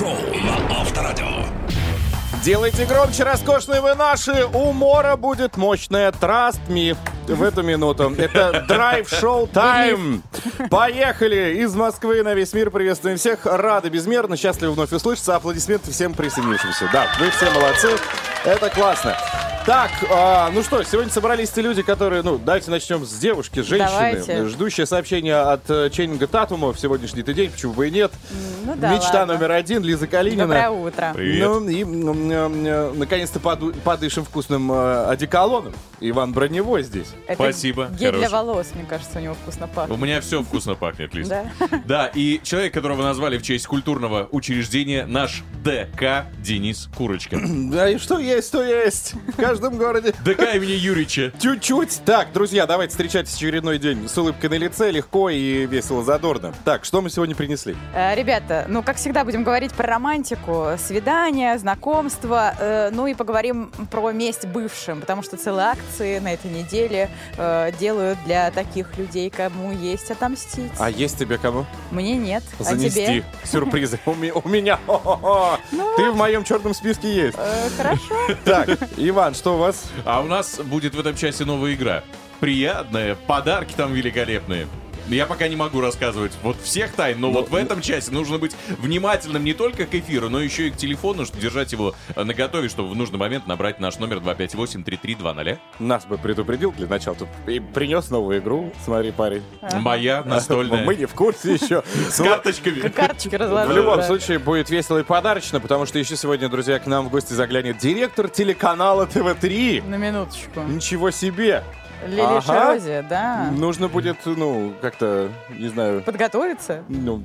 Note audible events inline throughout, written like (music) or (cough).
Драйв-шоу на Авторадио. Делайте громче, роскошные вы наши. У Мора будет мощная Trust Me в эту минуту. Это драйв-шоу тайм. Поехали! Из Москвы на весь мир приветствуем всех. Рады безмерно, счастливы вновь услышаться. Аплодисменты всем присоединившимся. Да, вы все молодцы. Это классно. Так, а, ну что, сегодня собрались те люди, которые, ну, давайте начнем с девушки, женщины, Давайте. ждущие сообщения от э, Ченнинга Татума в сегодняшний день, почему бы и нет. Ну да, Мечта ладно. номер один, Лиза Калинина. Доброе утро. Привет. Ну, и м, наконец-то поду- подышим вкусным э, одеколоном. Иван Броневой здесь. Это Спасибо, Гель для хороший. волос, мне кажется, у него вкусно У пахнет. меня все вкусно пахнет, Лиз. Да? (laughs) Да, и человек, которого назвали в честь культурного учреждения, наш ДК Денис Курочкин. Да и что есть, то есть. Каждом городе. ДК имени Юрича. Чуть-чуть. Так, друзья, давайте встречайтесь очередной день с улыбкой на лице, легко и весело, задорно. Так, что мы сегодня принесли? Э, Ребята, ну, как всегда, будем говорить про романтику, свидания, знакомства, э, ну и поговорим про месть бывшим, потому что целые акции на этой неделе э, делают для таких людей, кому есть отомстить. А есть тебе кому? Мне нет, а Занести тебе? сюрпризы. У ме- у меня. Хо-хо-хо. (laughs) Ты в моем черном списке есть. Э, Хорошо. Так, Иван, что у вас? А у нас будет в этом часе новая игра. Приятная, подарки там великолепные. Я пока не могу рассказывать вот всех тайн, но вот в этом часе нужно быть внимательным не только к эфиру, но еще и к телефону, чтобы держать его э, наготове, чтобы в нужный момент набрать наш номер 258-3320. Нас бы предупредил для начала. Тут и принес новую игру. Смотри, парень. Моя (laughs) настольная. Мы не в курсе еще. С карточками. Карточки В разложил. любом случае будет весело и подарочно, потому что еще сегодня, друзья, к нам в гости заглянет директор телеканала ТВ-3. На минуточку. Ничего себе! Лилия Ага. Шарозия, да. Нужно будет, ну, как-то, не знаю, Подготовиться? ну,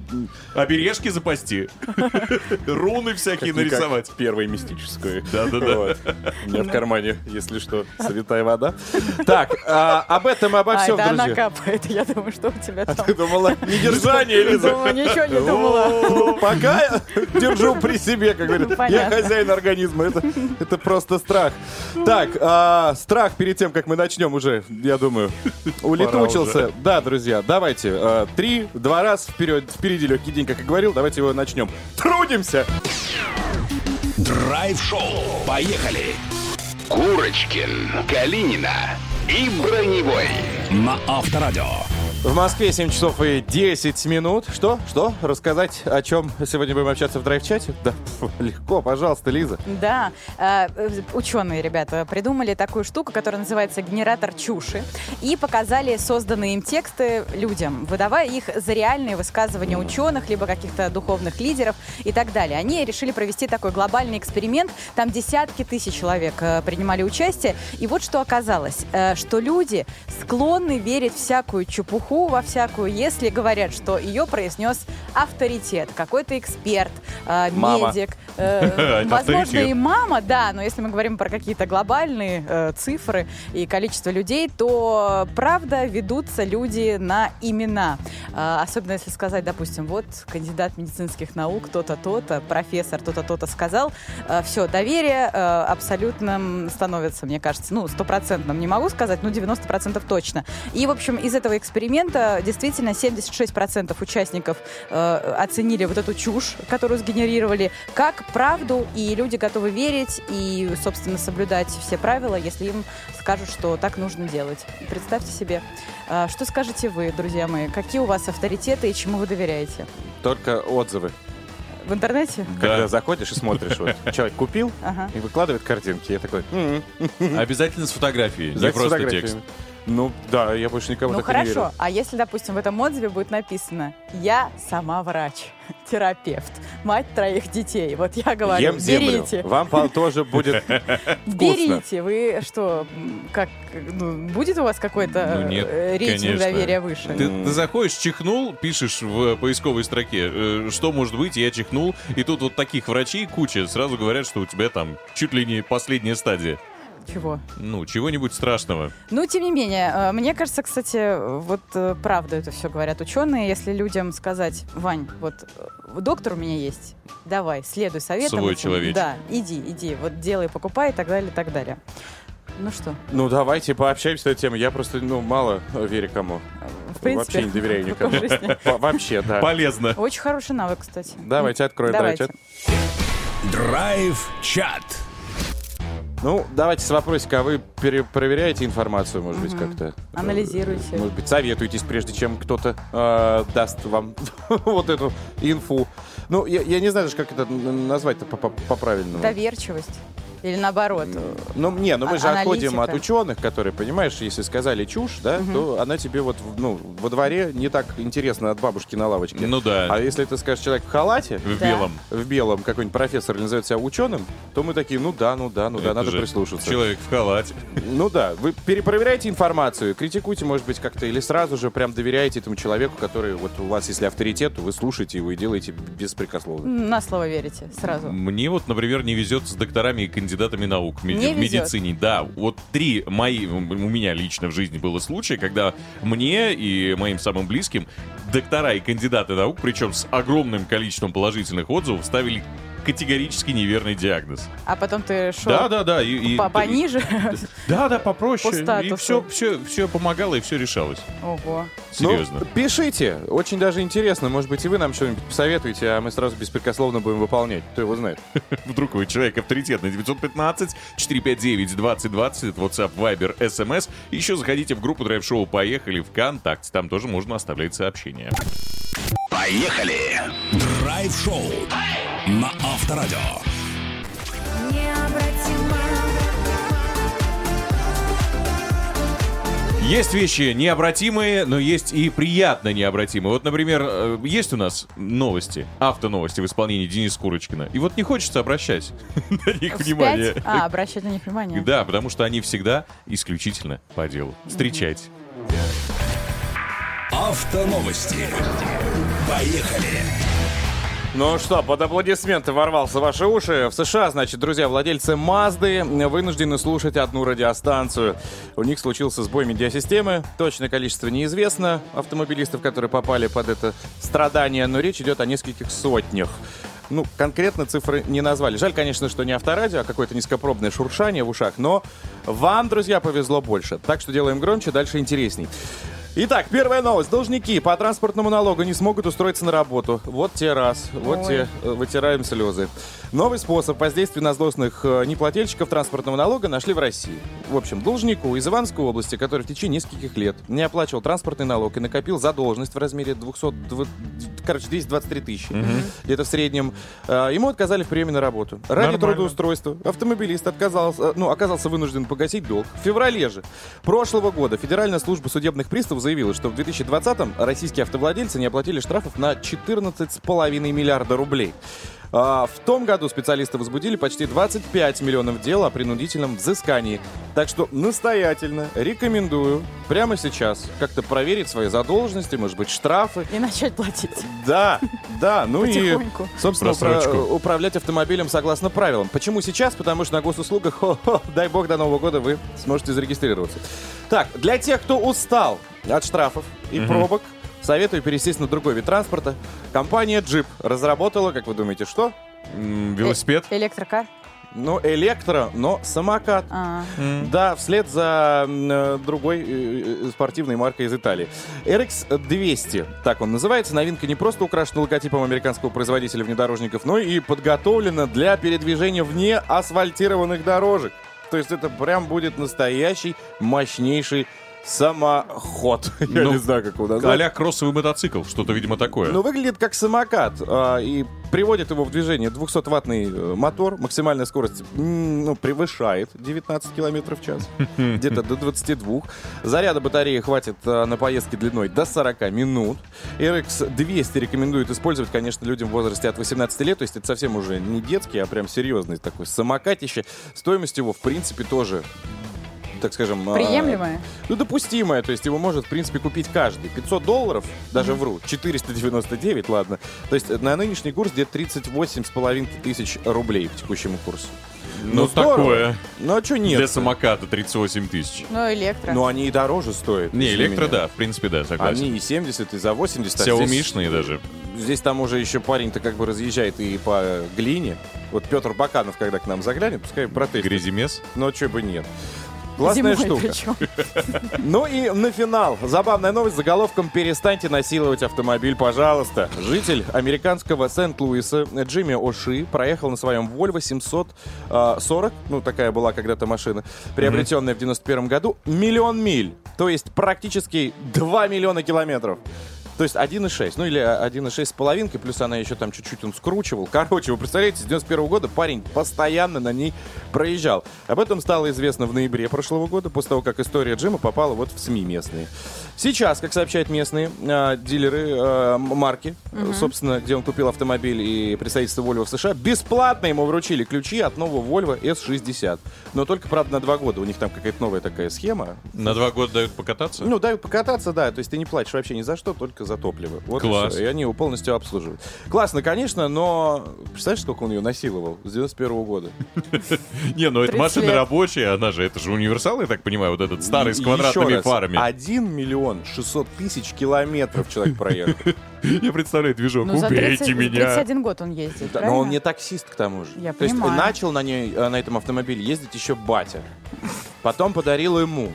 Обережки запасти. (laughs) Руны всякие нарисовать. первой мистическую. Да-да-да. У меня в кармане, если что, (laughs) святая вода. Так, а, об этом и обо А, всем, это она друзья. капает. Я думаю, что у тебя там. Ты думала, недержание, Лиза? Думаю, ничего не думала. Ну, Пока я держу при себе, как говорят. Я понятно. хозяин организма. Это, это просто страх. Так, а, страх перед тем, как мы начнем уже, я думаю, (laughs) улетучился. Да, друзья, давайте. а, три, два раз вперед, впереди легкий день, как и говорил. Давайте его начнем. Трудимся! Драйв-шоу. Поехали. Курочкин, Калинина и Броневой на Авторадио. В Москве 7 часов и 10 минут. Что? Что? Рассказать, о чем сегодня будем общаться в драйв-чате? Да, легко, пожалуйста, Лиза. Да, э, э, ученые ребята придумали такую штуку, которая называется генератор чуши, и показали созданные им тексты людям, выдавая их за реальные высказывания ученых, либо каких-то духовных лидеров и так далее. Они решили провести такой глобальный эксперимент, там десятки тысяч человек э, принимали участие, и вот что оказалось, э, что люди склонны верить всякую чепуху, во всякую, если говорят, что ее произнес авторитет, какой-то эксперт, э, Мама. медик, э, (laughs) возможно, и мама, да, но если мы говорим про какие-то глобальные э, цифры и количество людей, то правда ведутся люди на имена. А, особенно если сказать, допустим, вот кандидат медицинских наук, то-то, то-то, профессор, то-то, то-то сказал. все, доверие э, абсолютным становится, мне кажется, ну, стопроцентным не могу сказать, но 90% точно. И, в общем, из этого эксперимента действительно 76% участников э, оценили вот эту чушь, которую сгенерировали, как правду, и люди готовы верить и, собственно, соблюдать все правила, если им скажут, что так нужно делать. Представьте себе. А, Что скажете вы, друзья мои? Какие у вас авторитеты и чему вы доверяете? Только отзывы. В интернете? Когда Да. заходишь и смотришь, вот, (laughs) человек купил Ага. и выкладывает картинки. Я такой, «М, Обязательно с фотографией, не просто фотографиями». текст. Ну, да, я больше никому Ну так и не хорошо, верю. а если, допустим, в этом отзыве будет написано «Я сама врач, (laughs) терапевт, мать троих детей». Вот я говорю, Ем землю. берите. Вам пол- тоже будет. (laughs) Берите, вы что, как, ну, будет у вас какой-то Ну, нет, э, рейтинг конечно. доверия выше? Ты, ты заходишь, чихнул, пишешь в поисковой строке, э, что может быть, я чихнул, и тут вот таких врачей куча, сразу говорят, что у тебя там чуть ли не последняя стадия. Чего? Ну, чего-нибудь страшного. Ну, тем не менее, э, мне кажется, кстати, вот э, правда это все говорят ученые. Если людям сказать, Вань, вот э, доктор у меня есть, давай, следуй советам. Свой этим». человечек. Да, иди, иди, вот делай, покупай и так далее, и так далее. Ну что, Ну, давайте пообщаемся на эту тему. Я просто, ну, мало верю кому. В принципе, Вообще не доверяю никому. Вообще, да. Полезно. Очень хороший навык, кстати. Давайте откроем драйв-чат. Драйв-чат. Ну, давайте с вопросика, а вы перепроверяете информацию, может быть, как-то? Анализируете. Э, Может быть, советуетесь, прежде чем кто-то э, даст вам вот эту инфу. Ну, я, я не знаю даже, как это назвать-то по- по- по-правильному. Доверчивость. Или наоборот. Ну, не, ну мы А- же отходим от аналитика. ученых, которые, понимаешь, если сказали чушь, да, то она тебе вот, ну, во дворе не так интересно от бабушки на лавочке. Ну да. А если ты скажешь человек в халате, В Да. белом. в белом, какой-нибудь профессор или назовет себя ученым, то мы такие, ну да, ну да, ну да, Это надо же прислушаться. Человек в халате. Ну да, вы перепроверяете информацию, критикуйте, может быть, как-то, или сразу же прям доверяете этому человеку, который, вот у вас, если авторитет, то вы слушаете его и делаете беспрекословно. На слово верите сразу. Мне вот, например, не везет с докторами и кандидатами наук в, меди- Не в везет. медицине. Да, вот три мои, у меня лично в жизни было случая, когда мне и моим самым близким доктора и кандидаты наук, причем с огромным количеством положительных отзывов, ставили категорически неверный диагноз. А потом ты шел Да, да, да. И, и- по- пониже. (laughs) Да, да, попроще. По и статусу. все, все, все помогало и все решалось. Ого. Серьезно. Ну, пишите, очень даже интересно, может быть, и вы нам что-нибудь посоветуете, а мы сразу беспрекословно будем выполнять. Кто его знает. (laughs) Вдруг вы человек авторитетный. 915 459 2020 это WhatsApp, Viber, SMS. Еще заходите в группу Драйв Шоу Поехали ВКонтакте. Там тоже можно оставлять сообщения. Поехали. Драйв-шоу на Авторадио. Есть вещи необратимые, но есть и приятно необратимые. Вот, например, э, есть у нас новости, автоновости в исполнении Дениса Курочкина. И вот не хочется обращать (laughs) на них внимание. А, обращать на них внимание. Да, потому что они всегда исключительно по делу. Встречайте. Автоновости. Поехали. Ну что, под аплодисменты ворвался в ваши уши. В США, значит, друзья, владельцы Мазды вынуждены слушать одну радиостанцию. У них случился сбой медиасистемы. Точное количество неизвестно автомобилистов, которые попали под это страдание, но речь идет о нескольких сотнях. Ну, конкретно цифры не назвали. Жаль, конечно, что не авторадио, а какое-то низкопробное шуршание в ушах, но вам, друзья, повезло больше. Так что делаем громче, дальше интересней. Итак, первая новость. Должники по транспортному налогу не смогут устроиться на работу. Вот те раз. Вот Ой. те э, вытираем слезы. Новый способ воздействия на злостных э, неплательщиков транспортного налога нашли в России. В общем, должнику из Иванской области, который в течение нескольких лет не оплачивал транспортный налог и накопил задолженность в размере 200, дв- короче, 223 тысячи, где-то в среднем, э, ему отказали в приеме на работу. Ради Нормально. трудоустройства автомобилист отказался, ну, оказался вынужден погасить долг. В феврале же прошлого года Федеральная служба судебных приставов заявила, что в 2020-м российские автовладельцы не оплатили штрафов на 14,5 миллиарда рублей. А, В том году специалисты возбудили почти 25 миллионов дел о принудительном взыскании. Так что настоятельно рекомендую прямо сейчас как-то проверить свои задолженности, может быть, штрафы. И начать платить. Да, да, ну и, Потихоньку. собственно, упра- Просрочку. управлять автомобилем согласно правилам. Почему сейчас? Потому что на госуслугах, (laughs) хо-хо, дай бог, до Нового года вы сможете зарегистрироваться. Так, для тех, кто устал от штрафов и пробок, советую пересесть на другой вид транспорта. Компания Jeep разработала, как вы думаете, что? М, Велосипед? Э- Электрокар? Ну, электро, но самокат. А, Да, вслед за э, другой э, э, спортивной маркой из Италии. RX200, так он называется. Новинка не просто украшена логотипом американского производителя внедорожников, но и подготовлена для передвижения вне асфальтированных дорожек. То есть это прям будет настоящий мощнейший самоход. (laughs) Я Ну, не знаю, как его назвать. а кроссовый мотоцикл, что-то, видимо, такое. Ну, выглядит как самокат. а, и приводит его в движение 200-ваттный э, мотор. Максимальная скорость ну, превышает 19 км в час. (laughs) Где-то до 22. Заряда батареи хватит а, на поездки длиной до 40 минут. RX 200 рекомендует использовать, конечно, людям в возрасте от 18 лет. То есть это совсем уже не детский, а прям серьезный такой самокатище. Стоимость его, в принципе, тоже так скажем... а, приемлемое? ну, допустимое, то есть его может, в принципе, купить каждый. 500 долларов, даже вру, 499, ладно. То есть на нынешний курс где-то 38,5 тысяч рублей по текущему курсу. Ну, здорово. такое. Ну, а что нет? Для самоката 38 тысяч. Ну, электро. Ну, они и дороже стоят. Не, электро, меня. да, в принципе, да, согласен. Они и 70, и за 80. а здесь- Xiaomi-шные даже. Здесь там уже еще парень-то как бы разъезжает и по глине. Вот Петр Баканов, когда к нам заглянет, пускай протестит. Гряземес. Но что бы нет. Классная Зимой штука. (laughs) Ну и на финал. Забавная новость с заголовком «Перестаньте насиловать автомобиль, пожалуйста». Житель американского Сент-Луиса Джимми Оши проехал на своем Volvo 740, ну такая была когда-то машина, приобретенная в 91 году, миллион миль. То есть практически 2 миллиона километров. То есть 1,6, ну или 1,6 с половинкой, плюс она еще там чуть-чуть он скручивал. Короче, вы представляете, с 91 года парень постоянно на ней проезжал. Об этом стало известно в ноябре прошлого года, после того, как история Джима попала вот в СМИ местные. Сейчас, как сообщают местные э, дилеры э, марки, э, собственно, где он купил автомобиль и представительство Volvo в США, бесплатно ему вручили ключи от нового Volvo S60. Но только, правда, на два года. У них там какая-то новая такая схема. На два года дают покататься? Ну, дают покататься, да. То есть ты не платишь вообще ни за что, только за топливо. Вот и Класс. всё. И они его полностью обслуживают. Классно, конечно, но представляешь, сколько он ее насиловал с 91 года? (laughs) Не, ну это 30 машина рабочая, она же, это же универсал, я так понимаю, вот этот старый с И квадратными фарами. 1 миллион 600 тысяч километров человек проехал. (laughs) Я представляю движок, Ну, за убейте 30 меня. 31 год он ездит, Да, правильно? Но он не таксист, к тому же. Я То есть понимаю. начал на, ней, э, на этом автомобиле ездить еще батя. Потом подарил ему.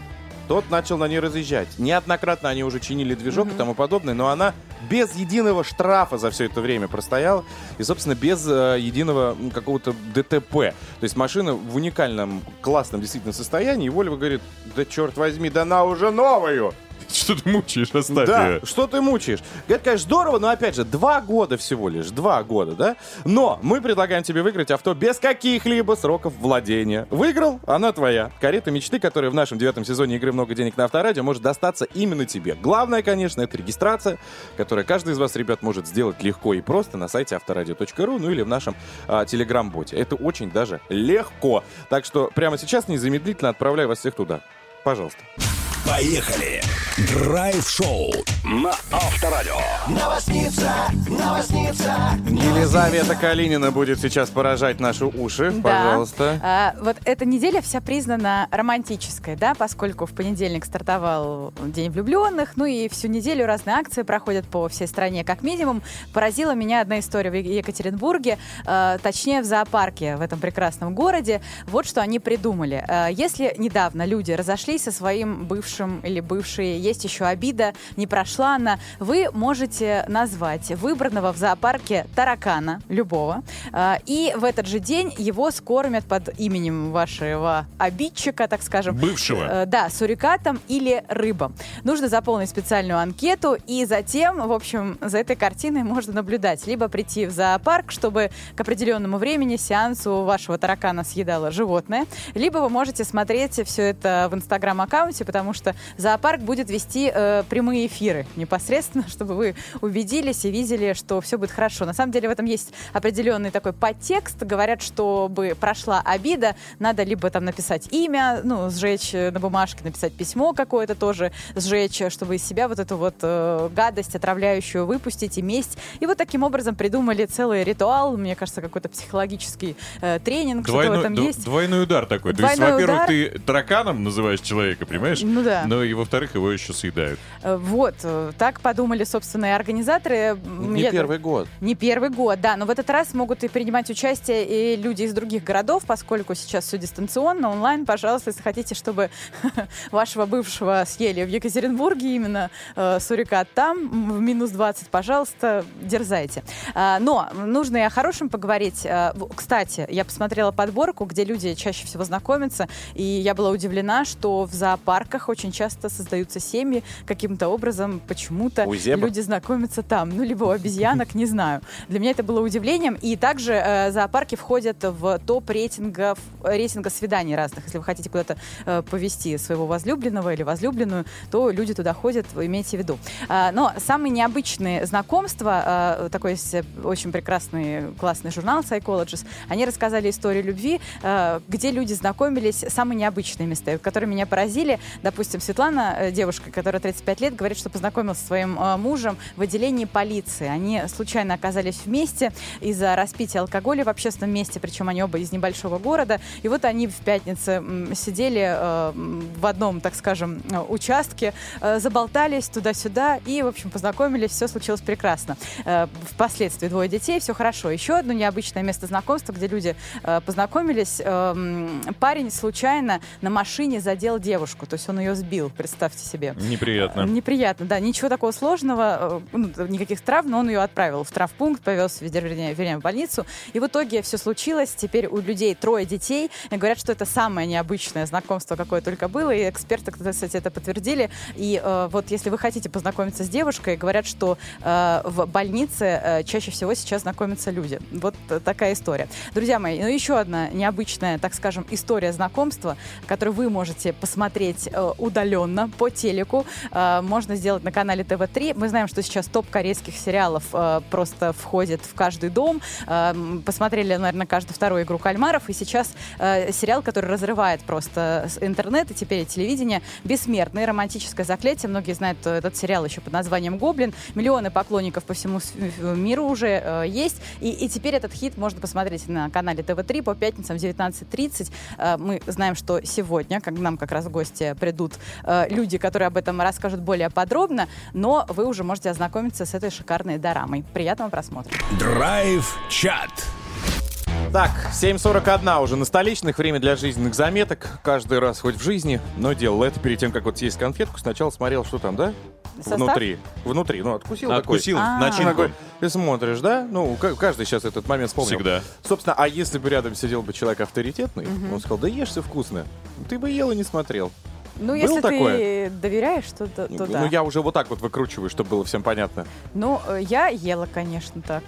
Тот начал на ней разъезжать. Неоднократно они уже чинили движок и тому подобное, но она без единого штрафа за все это время простояла. И, собственно, без э, единого какого-то ДТП. То есть машина в уникальном, классном действительно состоянии. И Вольво говорит, да черт возьми, да на уже новую! (laughs) Что ты мучаешь, оставь Да, ее. что ты мучаешь? Это, конечно, здорово, но, опять же, два года всего лишь, два года, да? Но мы предлагаем тебе выиграть авто без каких-либо сроков владения. Выиграл, она твоя. Карета мечты, которая в нашем девятом сезоне игры «Много денег на авторадио» может достаться именно тебе. Главное, конечно, это регистрация, которая каждый из вас, ребят, может сделать легко и просто на сайте авторадио.ру, ну или в нашем а, телеграм-боте. Это очень даже легко. Так что прямо сейчас незамедлительно отправляю вас всех туда. Пожалуйста. Поехали! Драйв-шоу на Авторадио. Елизавета Калинина будет сейчас поражать наши уши. Да. Пожалуйста. А, вот эта неделя вся признана романтической, да, поскольку в понедельник стартовал День влюбленных, ну и всю неделю разные акции проходят по всей стране, как минимум. Поразила меня одна история в Екатеринбурге, э, точнее в зоопарке в этом прекрасном городе. Вот что они придумали. Э, если недавно люди разошлись со своим бывшим или бывшей, есть еще обида, не прошла она, вы можете назвать выбранного в зоопарке таракана, любого, э, и в этот же день его скормят под именем вашего обидчика, так скажем. Бывшего. Э, Да, сурикатом или рыбам. Нужно заполнить специальную анкету, и затем, в общем, за этой картиной можно наблюдать. Либо прийти в зоопарк, чтобы к определенному времени сеансу вашего таракана съедало животное, либо вы можете смотреть все это в инстаграм-аккаунте, потому что зоопарк будет вести э, прямые эфиры непосредственно, (laughs) чтобы вы убедились и видели, что все будет хорошо. На самом деле в этом есть определенный такой подтекст. Говорят, чтобы прошла обида, надо либо там написать имя, ну, сжечь э, на бумажке, написать письмо какое-то тоже, сжечь, э, чтобы из себя вот эту вот э, гадость отравляющую выпустить и месть. И вот таким образом придумали целый ритуал, мне кажется, какой-то психологический э, тренинг, что-то в Двойной, этом есть. двойной удар такой. То есть, Двойной во-первых, ты тараканом называешь человека, понимаешь? Ну да. Но и во-вторых, его еще съедают. Э, Вот, э, так подумали, собственно, и организаторы. Не я- первый год. Не первый год, да, но в этот раз могут и принимать участие и люди из других городов, поскольку сейчас все дистанционно, онлайн, пожалуйста, если хотите, чтобы (laughs) вашего бывшего съели в Екатеринбурге, именно э, сурикат там, в минус 20, пожалуйста, дерзайте. А, но нужно и о хорошем поговорить. А, Кстати, я посмотрела подборку, где люди чаще всего знакомятся, и я была удивлена, что в зоопарках очень часто создаются семьи каким-то образом, почему-то люди знакомятся там, ну, либо у обезьянок, не знаю. Для меня это было удивлением. И также э, зоопарки входят в топ рейтинга, рейтинга свиданий разных. Если вы хотите куда-то э, повести своего возлюбленного или возлюбленную, то люди туда ходят, имейте в виду. А, но самые необычные знакомства, а, такой есть э, очень прекрасный, классный журнал Psychologist, они рассказали историю любви, э, где люди знакомились, самые необычные места, которые меня поразили. Допустим, допустим, Светлана, э, девушка, которая 35 лет, говорит, что познакомилась со своим э, мужем в отделении полиции. Они случайно оказались вместе из-за распития алкоголя в общественном месте, причем они оба из небольшого города. И вот они в пятницу сидели э, в одном, так скажем, участке, заболтались туда-сюда и, в общем, познакомились, все случилось прекрасно. Впоследствии двое детей, все хорошо. Еще одно необычное место знакомства, где люди познакомились. э, м, Парень случайно на машине задел девушку, то есть он ее сбил, представьте себе. Неприятно. Неприятно, да. Ничего такого сложного, э, ну, никаких травм, но он ее отправил в травмпункт, повез, вернее, вернее, в больницу. И в итоге все случилось. Теперь у людей трое детей. И говорят, что это самое необычное знакомство, какое только было. И эксперты, кстати, это подтвердили. И э, вот если вы хотите познакомиться с девушкой, говорят, что э, в больнице э, чаще всего сейчас знакомятся люди. Вот э, такая история. Друзья мои, ну еще одна необычная, так скажем, история знакомства, которую вы можете посмотреть э, удаленно по телеку. Э, можно сделать на канале ТВ-3. Мы знаем, что сейчас топ корейских сериалов э, просто входит в каждый дом. Э, посмотрели, наверное, каждую вторую игру кальмаров. И сейчас э, сериал, который разрывает просто интернет и теперь и телевидение. Бессмертный романтическое заклятие. Многие знают э, этот сериал еще под названием Гоблин. Миллионы поклонников по всему э, миру уже э, есть. И, и теперь этот хит можно посмотреть на канале ТВ-3 по пятницам в 19.30. Э, мы знаем, что сегодня, к нам как раз гости придут э, люди, которые об этом расскажут более подробно, но вы уже можете ознакомиться с этой шикарной дорамой. Приятного просмотра. Драйв-чат. Так, 7.41 уже на столичных. Время для жизненных заметок. Каждый раз хоть в жизни, но делал это перед тем, как вот съесть конфетку. Сначала смотрел, что там, да? Состав? Внутри. Внутри. Ну, откусил Откусил А. такой. начинку. Ты смотришь, да? Ну, ка- каждый сейчас этот момент вспомнил. Всегда. Собственно, а если бы рядом сидел бы человек авторитетный, он сказал, да ешь все вкусно. Ты бы ел и не смотрел. Ну, Было если такое? ты доверяешь, то, то, то да. Ну, я уже вот так вот выкручиваю, чтобы было всем понятно. Ну, э, я ела, конечно, так.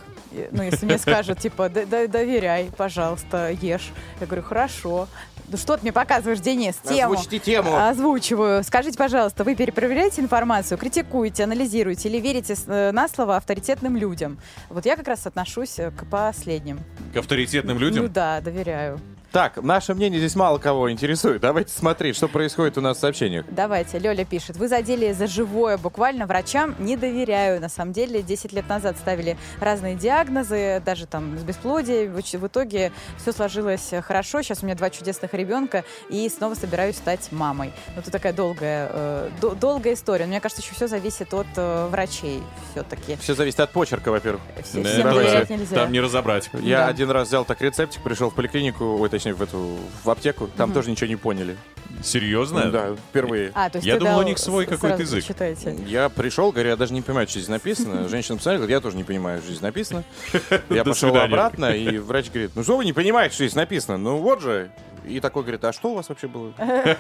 Ну, если мне скажут, типа, «Да- да- доверяй, пожалуйста, ешь. Я говорю, хорошо. Ну что ты мне показываешь, Денис, тему? Озвучьте тему. Озвучиваю. Скажите, пожалуйста, вы перепроверяете информацию, критикуете, анализируете или верите э, на слово авторитетным людям? Вот я как раз отношусь э, к последним. К авторитетным Ну людям. да, доверяю. Так, наше мнение здесь мало кого интересует. Давайте смотреть, что происходит у нас в сообщениях. Давайте, Лёля пишет. Вы задели за живое буквально врачам. Не доверяю. На самом деле, 10 лет назад ставили разные диагнозы, даже там с бесплодием. В итоге все сложилось хорошо. Сейчас у меня два чудесных ребенка, и снова собираюсь стать мамой. Ну, это такая долгая, э, до- долгая история. Но мне кажется, еще все зависит от э, врачей все-таки. Все зависит от почерка, во-первых. Все, Да, всем там- доверять нельзя. Там не разобрать. Я Да. один раз взял так рецептик, пришел в поликлинику, ой, точнее, в эту, в аптеку, там тоже ничего не поняли. Серьезно? Да, впервые. А, то есть Я думал, у них свой какой-то язык. Читаете. Я пришел, говорю, я даже не понимаю, что здесь написано. (laughs) Женщина посмотрела, говорит, я тоже не понимаю, что здесь написано. (laughs) Я пошел обратно, и врач говорит, ну что вы не понимаете, что здесь написано? Ну вот же. И такой говорит, а что у вас вообще было? (laughs)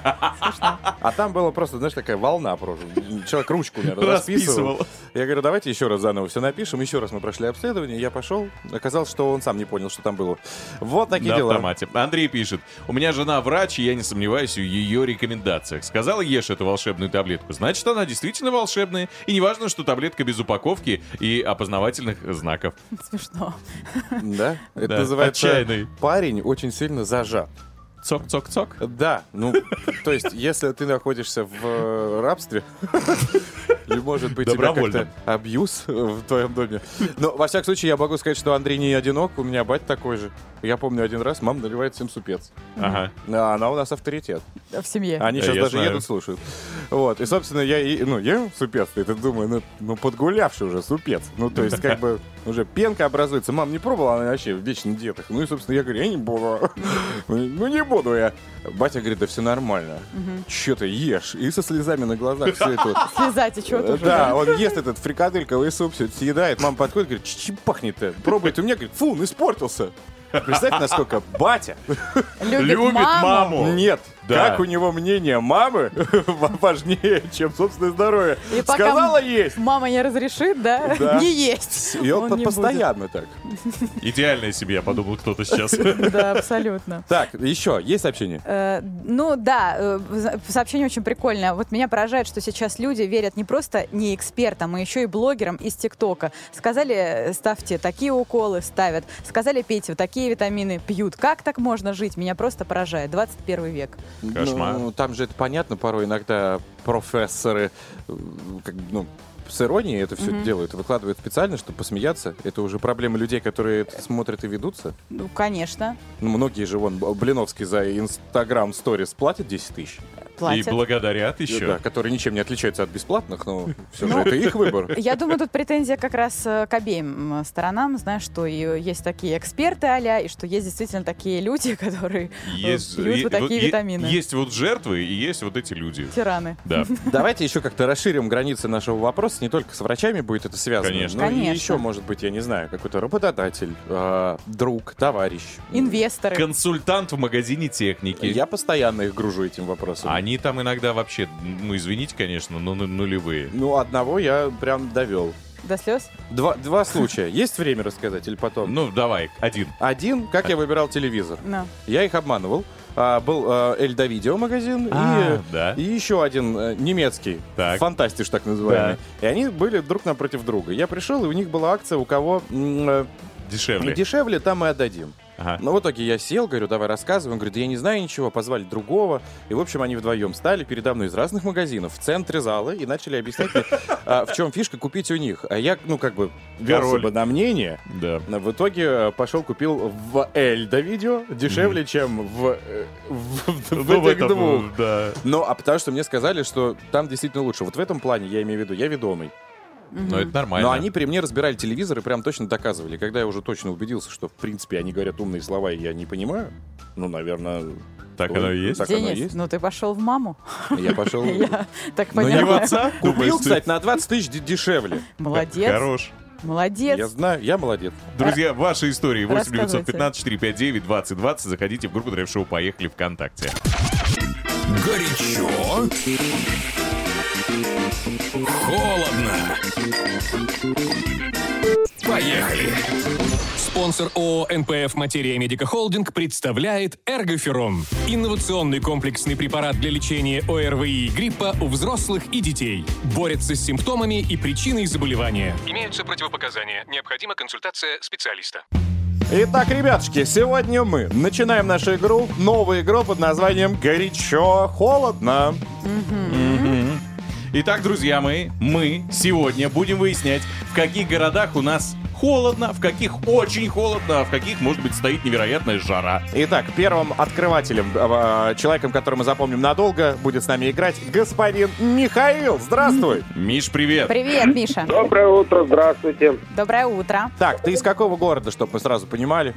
А там было просто, знаешь, такая волна просто. Человек ручку меня расписывал. Я говорю, давайте еще раз заново все напишем. Еще раз мы прошли обследование, я пошел. Оказалось, что он сам не понял, что там было. Вот такие На дела. автомате. Андрей пишет. У меня жена врач, и я не сомневаюсь в ее рекомендациях. Сказала, ешь эту волшебную таблетку. Значит, она действительно волшебная. И неважно, что таблетка без упаковки и опознавательных знаков. Смешно. Да, это называется отчаянный. парень очень сильно зажат. Цок-цок-цок. Да, ну, то есть, если ты находишься в э, рабстве, (laughs) или, может быть, тебя как-то абьюз в твоем доме. Но, во всяком случае, я могу сказать, что Андрей не одинок, у меня бать такой же. Я помню один раз, мама наливает всем супец. Ага. А она у нас авторитет. В семье. Они сейчас я даже знаю. едут, слушают. Вот, и, собственно, я, и- ну, ем супец, и ты думаю, ну, ну, подгулявший уже супец. Ну, то есть, как бы, уже пенка образуется. Мам не пробовала, она вообще в вечных диетах. Ну, и, собственно, я говорю, я не буду. (laughs) Ну, не буду я. Батя говорит, да все нормально. Че ты ешь? И со слезами на глазах все это. (laughs) Слеза течет уже. Да, он ест этот фрикадельковый суп, все это съедает. Мама подходит, говорит, чем пахнет-то? Пробует у меня, говорит, фу, он испортился. Представь, насколько батя Любит, Любит маму. маму. нет. Да. Как у него мнение мамы (laughs) важнее, чем собственное здоровье. И Сказала есть. Мама не разрешит, да? Да. (laughs) Не есть. И он, Он по- постоянно так. (laughs) Идеальная семья, подумал кто-то сейчас. будет. Да, абсолютно. Так, еще, есть сообщение? Э, ну да, э, сообщение очень прикольное. Вот меня поражает, что сейчас люди верят не просто не экспертам, а еще и блогерам из ТикТока. Сказали, э, ставьте такие уколы, ставят. Сказали, пейте вот такие витамины пьют. Как так можно жить? Меня просто поражает. 21 век. Кошмар. Ну, там же это понятно, порой иногда профессоры, э, как, ну, с иронией это все делают, выкладывают специально, чтобы посмеяться. Это уже проблема людей, которые это смотрят и ведутся. Ну, конечно, Ну, многие же, вон, Блиновский за Инстаграм сторис платит 10 тысяч. Платят. И благодарят еще. Да, которые ничем не отличаются от бесплатных, но все же Ну, это их выбор. Я думаю, тут претензия как раз э, к обеим м, сторонам. Знаешь, что и есть такие эксперты а и что есть действительно такие люди, (laughs) которые э, Есть, пьют вот такие витамины. есть вот жертвы и есть вот эти люди. Тираны. Да. (laughs) Давайте еще как-то расширим границы нашего вопроса. Не только с врачами будет это связано. Конечно. Но и еще, может быть, я не знаю, какой-то работодатель, э, друг, товарищ. Инвесторы. Консультант в магазине техники. Я постоянно их гружу этим вопросом. Они там иногда вообще, ну извините, конечно, но ну- нулевые. Ну, одного я прям довел. До слез? Два, два (laughs) случая. Есть время рассказать или потом? Ну, давай, один. Один, как я выбирал телевизор. Ну. Я их обманывал. А, был а, Эльда Видео магазин А, и, да. и еще один э, немецкий, Так. фантастиш так называемый. И они были друг напротив друга. Я пришел, и у них была акция, у кого э, Дешевле. дешевле, там мы отдадим. Ага. Но в итоге я сел, говорю, давай рассказывай. Он говорит, да я не знаю ничего, позвали другого. И, в общем, они вдвоем стали передо мной из разных магазинов в центре зала и начали объяснять мне, а, в чем фишка купить у них. А я, ну, как бы, Король. бы на мнение. Да. Но В итоге э, пошел, купил в Эльда видео дешевле, чем в, э, в, в Ну, этих двух. Да. Ну, а потому что мне сказали, что там действительно лучше. Вот в этом плане, я имею в виду, я ведомый. Но это нормально. Но они при мне разбирали телевизор и прям точно доказывали. Когда я уже точно убедился, что, в принципе, они говорят умные слова, и я не понимаю, ну, наверное... Так ой, оно и есть. Так оно и Денис, есть. ну ты пошел в маму. Я пошел... (laughs) Я так Ну, не поняла. в отца. (laughs) Купил, кстати, на 20 тысяч дешевле. Молодец. Хорош. Молодец. Я знаю, я молодец. Друзья, ваши истории 8 Рассказывайте. 915 459 2020. Заходите в группу Драйв Шоу «Поехали» ВКонтакте. Горячо. Холодно. Поехали. Спонсор ООО «НПФ Материя Медика Холдинг» представляет «Эргоферон» – инновационный комплексный препарат для лечения ОРВИ и гриппа у взрослых и детей. Борется с симптомами и причиной заболевания. Имеются противопоказания. Необходима консультация специалиста. Итак, ребятушки, сегодня мы начинаем нашу игру, новую игру под названием «Горячо-холодно». Итак, друзья мои, мы сегодня будем выяснять, в каких городах у нас холодно, в каких очень холодно, а в каких, может быть, стоит невероятная жара. Итак, первым открывателем, э, человеком, которого мы запомним надолго, будет с нами играть господин Михаил. Здравствуй! Миш, привет! Привет, Миша. Доброе утро, здравствуйте. Доброе утро. Так, ты из какого города, чтобы мы сразу понимали?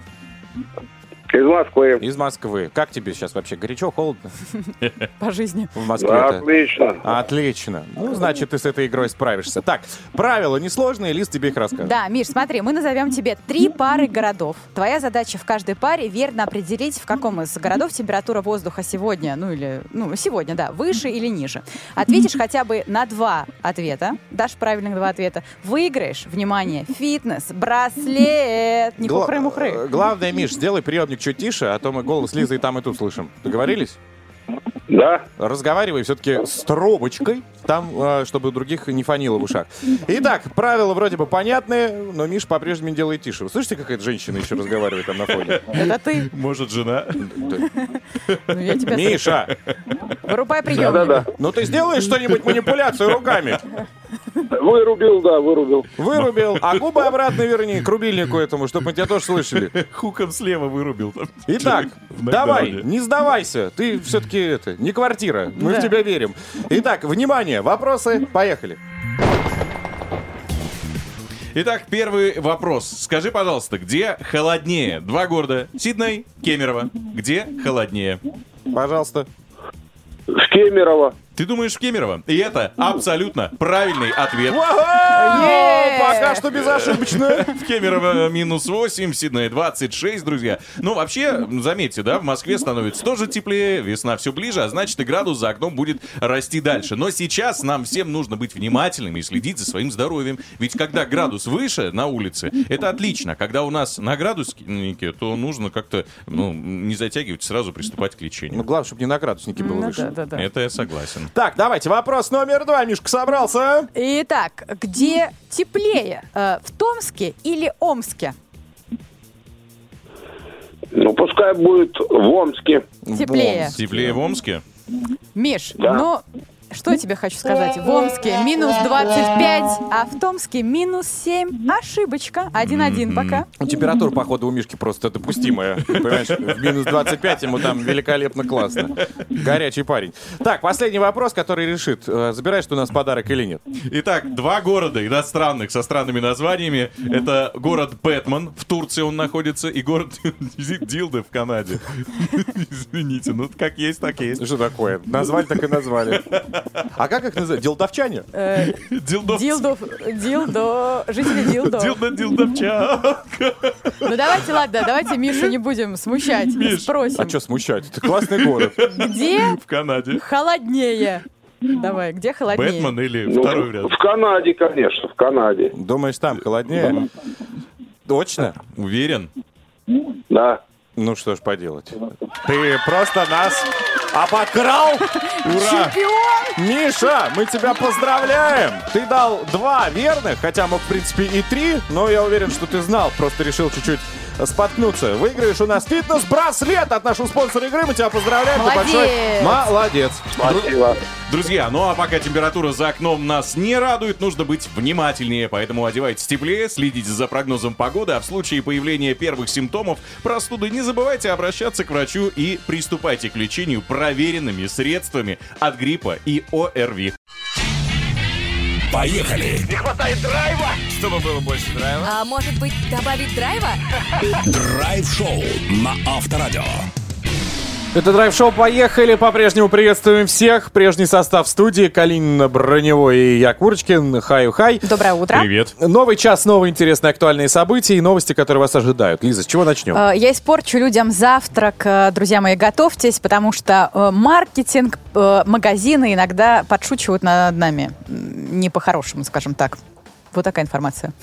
Из Москвы. Из Москвы. Как тебе сейчас вообще? Горячо, холодно (laughs) По жизни. в Москве-то? Отлично. Отлично. Ну, значит, ты с этой игрой справишься. Так, правила несложные, Лиз тебе их расскажет. Да, Миш, смотри, мы назовем тебе три пары городов. Твоя задача в каждой паре верно определить, в каком из городов температура воздуха сегодня, ну или, ну, сегодня, да, выше или ниже. Ответишь хотя бы на два ответа, дашь правильных два ответа, выиграешь, внимание, фитнес, браслет, не хухры-мухры. Главное, Миш, сделай приемник чуть тише, а то мы голос Лизы и там, и тут слышим. Договорились? Да? Разговаривай все-таки с трубочкой, там, э, чтобы у других не фанило в ушах. Итак, правила вроде бы понятные, но Миш по-прежнему не делает тише. Вы слышите, какая-то женщина еще разговаривает там на фоне? Это ты. Может, жена? Ну, Миша, Вырубай приемник. Да-да-да. ну ты сделаешь что-нибудь манипуляцию руками? Вырубил, да, вырубил. Вырубил, а губы обратно верни к рубильнику этому, чтобы мы тебя тоже слышали. Хуком слева вырубил. там. Итак, давай, не сдавайся. Ты все-таки это, не квартира. Мы Да. в тебя верим. Итак, внимание, вопросы, поехали. Итак, первый вопрос. Скажи, пожалуйста, где холоднее? Два города. Сидней, Кемерово. Где холоднее? Пожалуйста. В Кемерово. Ты думаешь в Кемерово? И это абсолютно правильный ответ. Пока что безошибочно. В Кемерово минус 8, в Сиднее 26, друзья. Ну, вообще, заметьте, да, в Москве становится тоже теплее, весна все ближе, а значит и градус за окном будет расти дальше. Но сейчас нам всем нужно быть внимательными и следить за своим здоровьем. Ведь когда градус выше на улице, это отлично. Когда у нас на градуснике, то нужно как-то, ну, не затягивать, сразу приступать к Ну, лечению. главное, чтобы не на градуснике было Ну, выше. да, да, да. Это я согласен. Так, давайте, вопрос номер два. Мишка собрался. Итак, где теплее? Э, В Томске или Омске? Ну, пускай будет в Омске. Теплее. Теплее в Омске? Миш, Да. ну, что я тебе хочу сказать? В Омске (laughs) минус 25, а в Томске минус 7. Ошибочка. 1-1 пока. Ну, Температура, походу, у Мишки просто допустимая. Понимаешь, в минус 25 ему там великолепно классно. Горячий парень. Так, последний вопрос, который решит, э, забираешь ты у нас подарок или нет. Итак, два города иностранных со странными названиями. Это город Бэтмен, в Турции он находится, и город (laughs) Дилды в Канаде. (laughs) Извините, ну как есть, так есть. Что такое? Назвали, так и назвали. А как их называют? Делдовчане? Э, Дилдов... Дилдо, Дилдо, жители Дилдо. Дилда Дилдовча. Ну давайте, ладно, давайте Мишу не будем смущать. Миш, Спросим, А что смущать? Это классный город. где В Канаде. холоднее? Давай, где холоднее? Бэтмен или Ну, второй вариант? в Канаде, конечно, в Канаде. Думаешь, там холоднее? Точно? Уверен? Да. Ну что ж поделать. Ты просто нас обокрал! Ура! Чемпион! Миша, мы тебя поздравляем! Ты дал два верных, хотя мог, в принципе, и три, но я уверен, что ты знал, просто решил чуть-чуть споткнуться. Выиграешь у нас фитнес-браслет от нашего спонсора игры. Мы тебя поздравляем. Ты Молодец! большой молодец. Спасибо. Друзья, ну а пока температура за окном нас не радует, нужно быть внимательнее, поэтому одевайтесь теплее, следите за прогнозом погоды, а в случае появления первых симптомов простуды не забывайте обращаться к врачу и приступайте к лечению проверенными средствами от гриппа и ОРВИ. Поехали! А может быть, добавить драйва? Драйв-шоу на Авторадио. Это драйв-шоу «Поехали». По-прежнему приветствуем всех. Прежний состав студии. Калинина, Броневой и я, Курочкин. Хай-хай. Доброе утро. Привет. Новый час, новые интересные актуальные события и новости, которые вас ожидают. Лиза, с чего начнем? Э, Я испорчу людям завтрак. Э, Друзья мои, готовьтесь, потому что э, маркетинг, магазины иногда подшучивают над нами. Не по-хорошему, скажем так. Вот такая информация.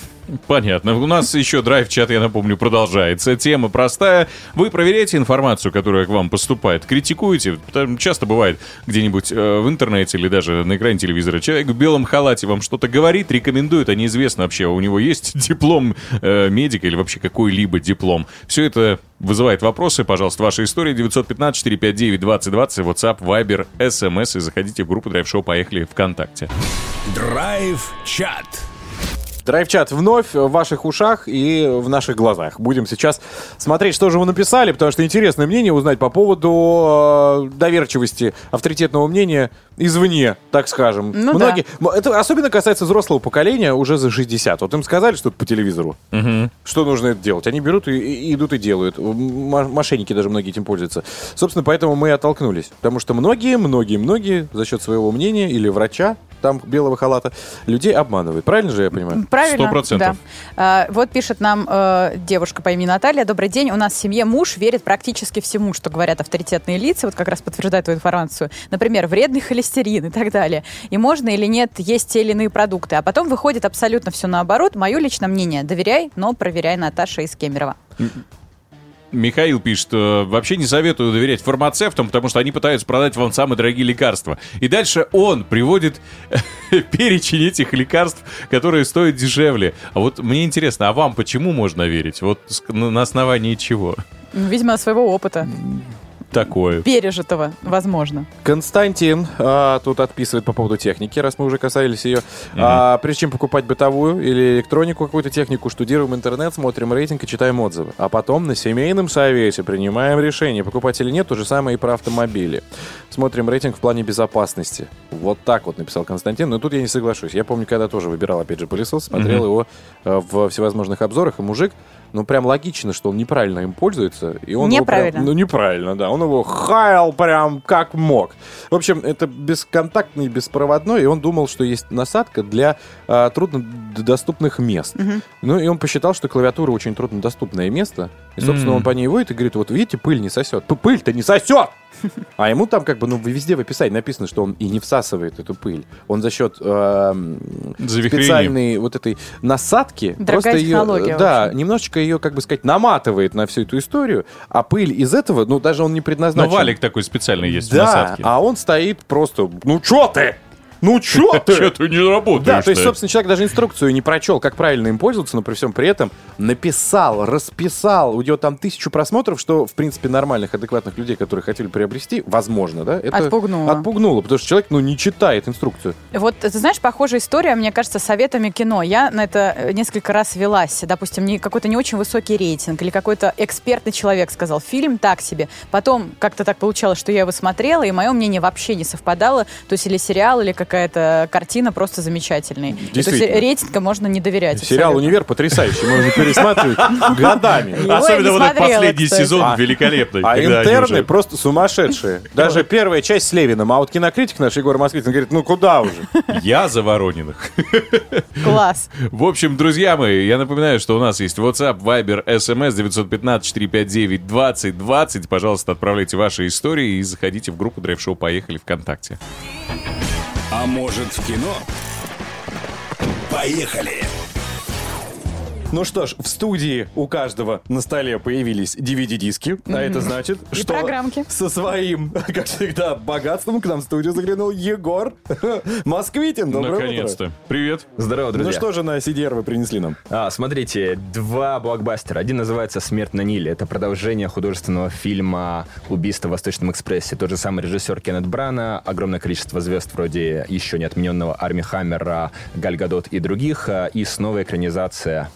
Понятно. У нас еще драйв-чат, я напомню, продолжается. Тема простая. Вы проверяете информацию, которая к вам поступает, критикуете. Часто бывает где-нибудь э, в интернете или даже на экране телевизора человек в белом халате вам что-то говорит, рекомендует, а неизвестно вообще, у него есть (laughs) диплом э, медика или вообще какой-либо диплом. Все это вызывает вопросы. Пожалуйста, ваша история 915-459-2020, WhatsApp, Viber, SMS и заходите в группу Драйв Шоу «Поехали» ВКонтакте. Драйв-чат. Драйв-чат вновь в ваших ушах и в наших глазах. Будем сейчас смотреть, что же вы написали, потому что интересное мнение узнать по поводу э, доверчивости авторитетного мнения извне, так скажем. Ну Многие, м- Это особенно касается взрослого поколения уже за 60. Вот им сказали что-то по телевизору. Что нужно это делать? Они берут и, и идут и делают. М- Мошенники даже многие этим пользуются. Собственно, поэтому мы и оттолкнулись. Потому что многие, многие, многие за счет своего мнения или врача, там белого халата, людей обманывают. Правильно же я понимаю? Правильно. Сто процентов. Да. А, вот пишет нам э, девушка по имени Наталья. Добрый день. У нас в семье муж верит практически всему, что говорят авторитетные лица. Вот как раз подтверждает эту информацию. Например, вредный холестерин и так далее. И можно или нет есть те или иные продукты. А потом выходит абсолютно все наоборот. Мое личное мнение. Доверяй, но проверяй Наташа из Кемерово. Михаил пишет, что вообще не советую доверять фармацевтам, потому что они пытаются продать вам самые дорогие лекарства. И дальше он приводит (laughs) перечень этих лекарств, которые стоят дешевле. А вот мне интересно, а вам почему можно верить? Вот на основании чего? Ну, Видимо, своего опыта. Такое. Пережитого, возможно. Константин а, тут отписывает по поводу техники, раз мы уже касались ее. А, прежде чем покупать бытовую или электронику, какую-то технику, штудируем интернет, смотрим рейтинг и читаем отзывы. А потом на семейном совете принимаем решение, покупать или нет. То же самое и про автомобили. Смотрим рейтинг в плане безопасности. Вот так вот написал Константин. Но тут я не соглашусь. Я помню, когда тоже выбирал, опять же, пылесос, смотрел его э, в всевозможных обзорах, и мужик ну, прям логично, что он неправильно им пользуется. И он его прям- Неправильно. ну, неправильно, да. Он его хаял прям как мог. В общем, это бесконтактный, беспроводной, и он думал, что есть насадка для а, труднодоступных мест. Ну, и он посчитал, что клавиатура очень труднодоступное место. И, собственно, Мгм. он по ней водит и говорит, вот видите, пыль не сосет. Пыль-то не сосет! А ему там как бы, ну, везде в описании написано, что он и не всасывает эту пыль. Он за счет Завихрения. специальной вот этой насадки Дорогая просто ее, в да, немножечко ее, как бы сказать, наматывает на всю эту историю, а пыль из этого, ну, даже он не Но предназначен. валик такой специальный есть в да, насадке. а он стоит просто, ну, чё ты? Ну (laughs) чё ты? Че ты не работаешь? Да, то есть, собственно, человек даже инструкцию не прочел, как правильно им пользоваться, но при всем при этом написал, расписал, у него там тысячу просмотров, что, в принципе, нормальных, адекватных людей, которые хотели приобрести, возможно, да? Это Отпугнуло. Отпугнуло, потому что человек, ну, не читает инструкцию. Вот, ты знаешь, похожая история, мне кажется, с советами кино. Я на это э, несколько раз велась. Допустим, не, какой-то не очень высокий рейтинг или какой-то экспертный человек сказал, фильм так себе. Потом как-то так получалось, что я его смотрела, и мое мнение вообще не совпадало. То есть или сериал, или какая-то картина просто замечательный. И То есть рейтинга можно не доверять. Сериал абсолютно. «Универ» потрясающий, можно (laughs) пересматривать годами. Особенно вот этот последний сезон А- великолепный. А интерны просто сумасшедшие. Даже первая часть с Левиным. А вот кинокритик наш Егор Москвитин говорит, ну куда уже? (laughs) Я за Ворониных. (laughs) Класс. В общем, друзья мои, я напоминаю, что у нас есть WhatsApp, Viber, SMS 915-459-2020. Пожалуйста, отправляйте ваши истории и заходите в группу Драйв Шоу «Поехали» ВКонтакте. А может в кино? Поехали! Ну что ж, в студии у каждого на столе появились DVD-диски, а это значит, И что программки. со своим, (laughs) как всегда, богатством к нам в студию заглянул Егор (laughs) Москвитин. Доброе утро. Наконец-то. Привет. Здорово, друзья. Ну что же на CDR вы принесли нам? А, смотрите, два блокбастера. Один называется «Смерть на Ниле». Это продолжение художественного фильма «Убийство в Восточном экспрессе». Тот же самый режиссер Кеннет Брана, огромное количество звезд вроде еще не отмененного Арми Хаммера, Галь Гадот и других. а, И снова экранизация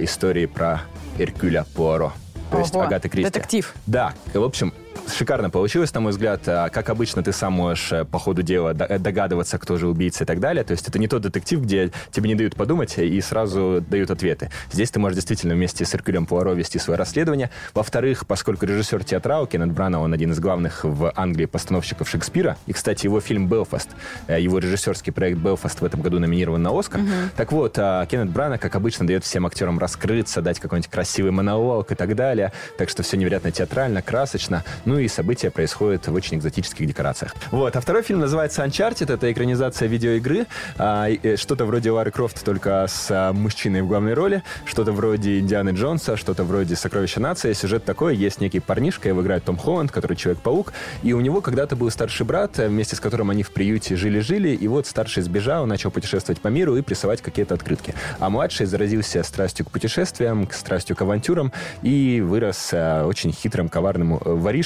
истории про Эркюля Пуаро. То есть Ого, Агаты Кристи. детектив. Да, в общем, шикарно получилось, на мой взгляд. А, Как обычно, ты сам можешь э, по ходу дела д- догадываться, кто же убийца и так далее. То есть это не тот детектив, где тебе не дают подумать и сразу дают ответы. Здесь ты можешь действительно вместе с Эркюлем Пуаро вести свое расследование. Во-вторых, поскольку режиссер театрал Кеннет Брана, он один из главных в Англии постановщиков Шекспира. И, кстати, его фильм «Белфаст», э, его режиссерский проект «Белфаст» в этом году номинирован на «Оскар». Так вот, а, Кеннет Брана, как обычно, дает всем актерам раскрыться, дать какой-нибудь красивый монолог и так далее. Так что все невероятно театрально, красочно. Ну и события происходят в очень экзотических декорациях. Вот. А второй фильм называется Uncharted. Это экранизация видеоигры. А, э, что-то вроде Лары Крофт, только с а, мужчиной в главной роли. Что-то вроде Индианы Джонса, что-то вроде Сокровища нации. Сюжет такой. Есть некий парнишка, его играет Том Холланд, который Человек-паук. И у него когда-то был старший брат, э, вместе с которым они в приюте жили-жили. И вот старший сбежал, начал путешествовать по миру и присылать какие-то открытки. А младший заразился страстью к путешествиям, к страстью к авантюрам и вырос э, очень хитрым, коварным э,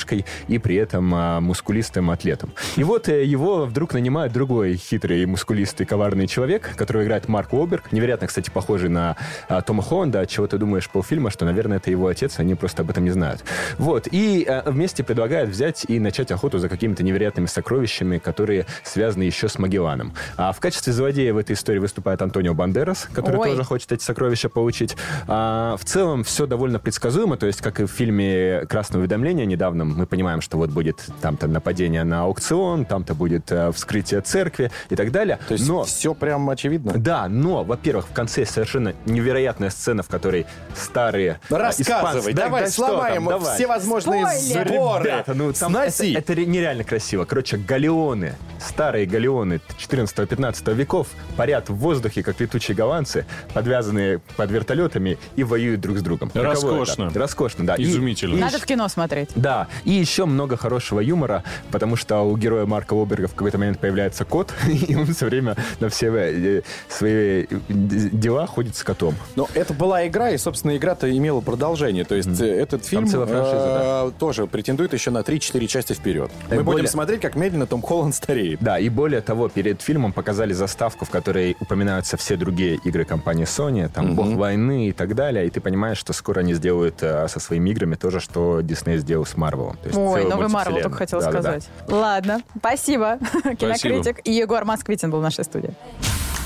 воришкой и при этом э, мускулистым атлетом. И вот э, его вдруг нанимает другой хитрый, мускулистый, коварный человек, которого играет Марк Уолберг. Невероятно, кстати, похожий на э, Тома Холланда, от чего ты думаешь полфильма, что, наверное, это его отец, они просто об этом не знают. Вот. И э, вместе предлагают взять и начать охоту за какими-то невероятными сокровищами, которые связаны еще с Магелланом. А в качестве злодея в этой истории выступает Антонио Бандерас, который Ой. тоже хочет эти сокровища получить. А, в целом все довольно предсказуемо, то есть как и в фильме «Красное уведомление» недавно мы понимаем, что вот будет там-то нападение на аукцион, там-то будет э, вскрытие церкви и так далее. То есть Но все прям очевидно? да, но, во-первых, в конце совершенно невероятная сцена, в которой старые э, Рассказывай, испанцы- Да, давай да что там, сломаем давай. все возможные Спойлер! сборы. Ребята, ну там Сноси. это, это ре- нереально красиво. Короче, галеоны, старые галеоны 14-15 веков парят в воздухе, как летучие голландцы, подвязанные под вертолетами и воюют друг с другом. Роскошно. Роскошно, да. И- Изумительно. и Надо в кино смотреть. да, и еще много хорошего юмора, потому что у героя Марка Уолберга в какой-то момент появляется кот, (laughs) и он все время на все э, свои э, дела ходит с котом. Но это была игра, и, собственно, игра-то имела продолжение. То есть э, этот фильм франшиза, э, тоже претендует еще на 3-4 части вперед. Мы Так будем более- смотреть, как медленно Том Холланд стареет. Да, и более того, перед фильмом показали заставку, в которой упоминаются все другие игры компании Sony, там «Бог войны» и так далее, и ты понимаешь, что скоро они сделают со своими играми то же, что Дисней сделал с То есть Ой, новый Марвел только хотела Да-да-да. сказать. Ладно, спасибо. Кинокритик и Егор Москвитин был в нашей студии.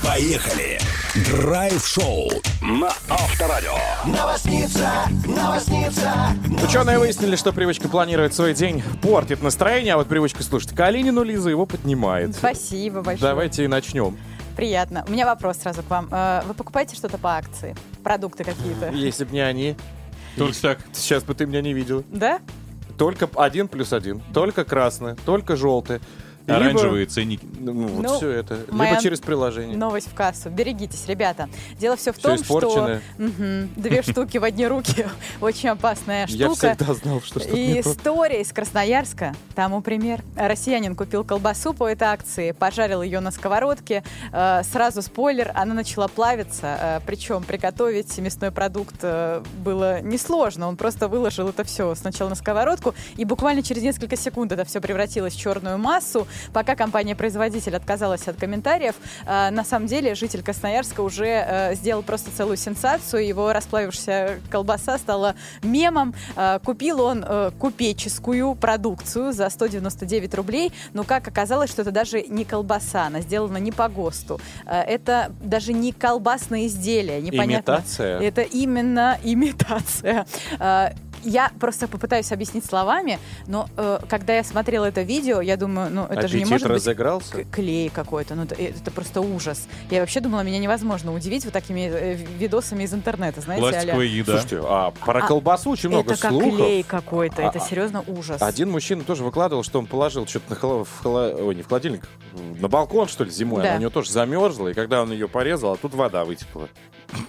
Поехали! Драйв-шоу на Авторадио. Ученые выяснили, что привычка планировать свой день портит настроение, а вот привычка слушать Калинину Лизу его поднимает. Спасибо большое. Давайте и начнем. Приятно. У меня вопрос сразу к вам. Э, Вы покупаете что-то по акции? Продукты какие-то? Если бы не они, Только так. сейчас бы ты меня не видел. Да? Только один плюс один. Только красное, только желтое. Либо- Оранжевые ценники. Ну, вот Ну, все это. Либо через приложение. Новость в кассу. Берегитесь, ребята. Дело все в Всё том, испорченное. что Мгм. две (laughs) штуки в одни руки (laughs) очень опасная Я штука. всегда знал, что что-то И не то. история из Красноярска. Тому пример. Россиянин купил колбасу по этой акции, пожарил ее на сковородке. Э, Сразу спойлер, она начала плавиться. Причем приготовить мясной продукт э, было несложно. Он просто выложил это все сначала на сковородку, и буквально через несколько секунд это все превратилось в черную массу. Пока компания-производитель отказалась от комментариев, э, на самом деле житель Красноярска уже э, сделал просто целую сенсацию. Его расплавившаяся колбаса стала мемом. Э, Купил он э, купеческую продукцию за 199 рублей, но как оказалось, что это даже не колбаса, она сделана не по ГОСТу. Э, Это даже не колбасное изделие, непонятно. Имитация. Это именно имитация. Я просто попытаюсь объяснить словами, но э, когда я смотрела это видео, я думаю, ну это же не Аппетит может быть разыгрался? к- клей какой-то. Ну, это, это просто ужас. Я вообще думала, меня невозможно удивить вот такими э, видосами из интернета, знаете, Пластиковая а-ля. еда. Слушайте, а про А, колбасу очень много Это как слухов. клей какой-то, это А, серьезно ужас. Один мужчина тоже выкладывал, что он положил что-то на холо- в холо- ой, не в холодильник, на балкон, что ли, зимой. Да. Она у него тоже замерзла, и когда он ее порезал, а тут вода вытекла.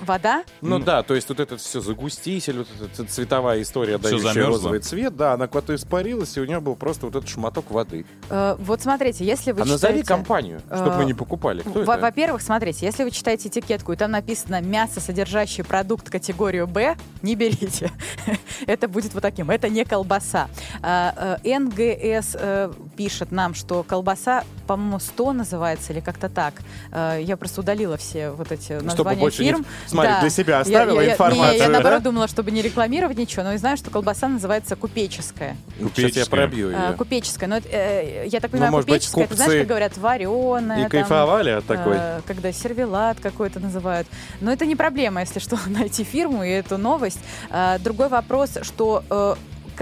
Вода? Ну да, то есть вот это все загуститель, вот эта цветовая история, Всё дающая замерзло? розовый цвет, да, она куда-то испарилась, и у нее был просто вот этот шматок воды. Э, вот смотрите, если вы а назови читаете... компанию, чтобы э, мы не покупали. Кто Во- это? Во-первых, смотрите, если вы читаете этикетку, и там написано «мясо, содержащий продукт категорию Б», не берите. (laughs) Это будет вот таким. Это не колбаса. Э, НГС э, пишет нам, что колбаса, по-моему, 100 называется или как-то так. Э, Я просто удалила все вот эти названия больше фирм. Смотри, для себя оставила Я- я- информацию, Не, я да? наоборот думала, чтобы не рекламировать ничего, но и знаю, что колбаса называется купеческая. Сейчас я Купеческая. пробью ее. А, Купеческая. Но э, я так понимаю, Ну, может быть, купеческая, это знаешь, как говорят, вареная. И кайфовали от такой. Э, когда сервелат какой-то называют. Но это не проблема, если что, (laughs) найти фирму и эту новость. Э, другой вопрос, что э,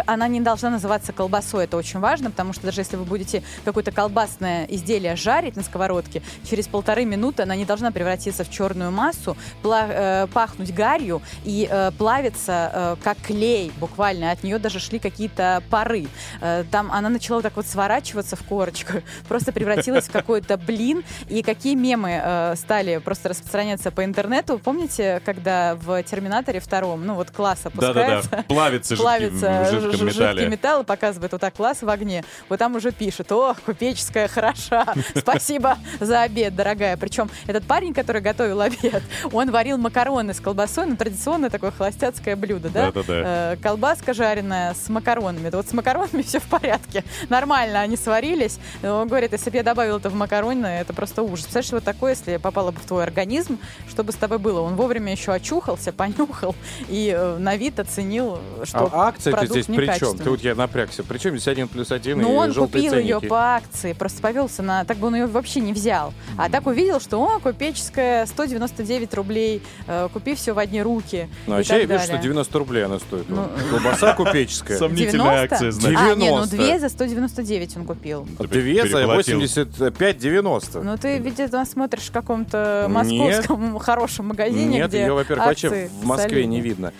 она не должна называться колбасой, это очень важно, потому что даже если вы будете какое-то колбасное изделие жарить на сковородке, через полторы минуты она не должна превратиться в черную массу, э, пахнуть гарью и э, плавиться э, как клей буквально. От нее даже шли какие-то пары. Э, там она начала вот так вот сворачиваться в корочку, (laughs) просто превратилась в какой-то блин. И какие мемы э, стали просто распространяться по интернету. Помните, когда в «Терминаторе» втором, ну вот класс опускается, Да-да-да. Плавится, плавится жидком металле. жидкий металл, показывает вот так класс в огне. Вот там уже пишет, о, купеческая хороша, (laughs) спасибо за обед, дорогая. Причем этот парень, который готовил обед, он варил макароны с колбасой, ну, традиционное такое холостяцкое блюдо, да? Да-да-да. Э, колбаска жареная с макаронами. Вот с макаронами (laughs) все в порядке. Нормально они сварились. Но Он говорит, если бы я добавил это в макароны, это просто ужас. Представляешь, вот такое, если попало бы в твой организм, что бы с тобой было? Он вовремя еще очухался, понюхал и э, на вид оценил, что А продукт здесь при чем? некачественный. Ты вот я напрягся. Причем здесь один плюс один Ну, он купил ее ценники? по акции, просто повелся на... Так бы он ее вообще не взял. А так увидел, что, о, купеческая, 199 рублей, э, купи все в одни руки. Ну, а я вижу, что далее. 90 рублей она стоит. Ну, Колбаса (laughs) купеческая. Сомнительная 90? акция, значит. А, не, ну 90. две за 199 он купил. Две за Переплатил. 85,90. Ну, ты, видимо, смотришь в каком-то Нет. московском (laughs) хорошем магазине, Нет, где ее, во-первых, вообще в Москве не видно.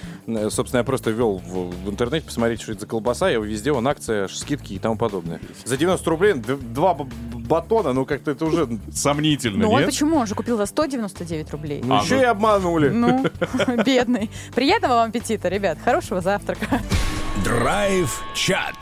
Собственно, я просто ввел в, в интернете посмотреть, что это за колбаса, и везде он акция, скидки и тому подобное. За 90 рублей два батона, ну как-то это уже... Сомнительно, Ну, он нет? почему? Он же купил за 199 рублей. Ну, А, еще ну- и обманули. Ну, (laughs) бедный. Приятного вам аппетита, ребят. Хорошего завтрака. Драйв-чат.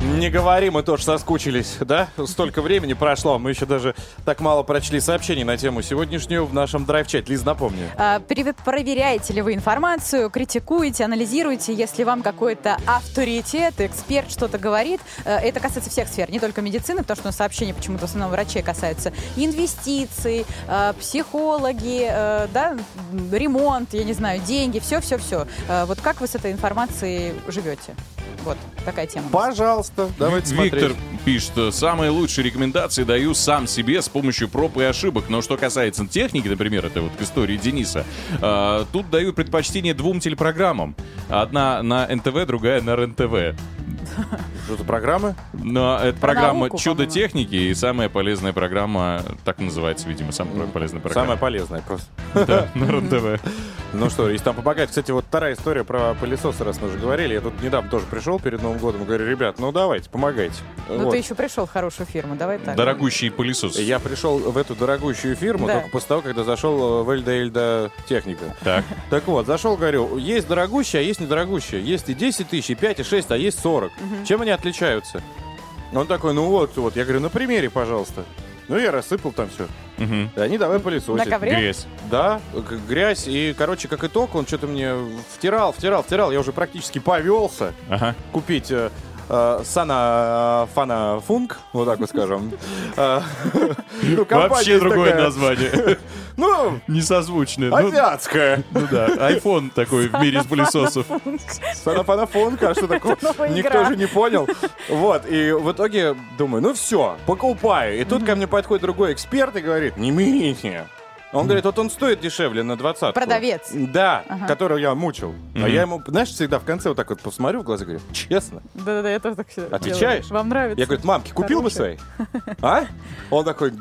Не говори, мы тоже соскучились, да? Столько времени прошло, мы еще даже так мало прочли сообщений на тему сегодняшнюю в нашем драйв-чате. Лиз, напомни. А, Проверяете ли вы информацию, критикуете, анализируете, если вам какой-то авторитет, эксперт что-то говорит. Э, Это касается всех сфер, не только медицины, потому что сообщения почему-то в основном врачей касаются инвестиций, э, психологи, э, да, ремонт, я не знаю, деньги, все-все-все. Вот как вы с этой информацией живете? Вот такая тема. Пожалуйста, давайте Виктор смотреть. пишет, что самые лучшие рекомендации даю сам себе с помощью проб и ошибок. Но что касается техники, например, это вот к истории Дениса, э, тут даю предпочтение двум телепрограммам. Одна на НТВ, другая на РЕН-ТВ. (laughs) Что-то программы? Но это Про программа науку, «Чудо по-моему. техники» и самая полезная программа, так называется, видимо, самая полезная программа. Самое полезное просто. (laughs) Да, (laughs) на РЕН-ТВ. Ну что, если там помогает. Кстати, вот вторая история про пылесосы, раз мы уже говорили. Я тут недавно тоже пришел перед Новым годом и говорю, ребят, ну давайте, помогайте. Ну, Вот. ты еще пришел в хорошую фирму, давай так. Дорогущий пылесос. Я пришел в эту дорогущую фирму Да. только после того, когда зашел в Эльда Эльда техника. Так. Так вот, зашел, говорю, есть дорогущая, а есть недорогущая. Есть и 10 тысяч, и 5, и 6, а есть 40. Чем они отличаются? Он такой, ну вот, вот. Я говорю, на примере, пожалуйста. Ну, я рассыпал там все. Мгм. И они давай пылесосить. На ковре? Грязь. Да, грязь. И, короче, как итог, он что-то мне втирал, втирал, втирал. Я уже практически повелся Ага. купить э, э, Сана Фана Функ, вот так вот скажем. (laughs) Э, (laughs) ну, Вообще другое название. (laughs) Ну, Несозвучное. Ну, азиатская. ну да, iPhone такой в мире из пылесосов. Сана Фана Функ, а что такое? Никто же не понял. Вот, и в итоге думаю, ну все, покупаю. И тут ко мне подходит другой эксперт и говорит, не мерите. Он говорит, вот он стоит дешевле на 20 Продавец. Да, которого я мучил. А Мгм. я ему, знаешь, всегда в конце вот так вот посмотрю в глаза и говорю, честно. Да-да-да, я тоже так Отвечаешь? делаю. Вам нравится? Я говорю, мамки, купил бы свои? А? Он такой,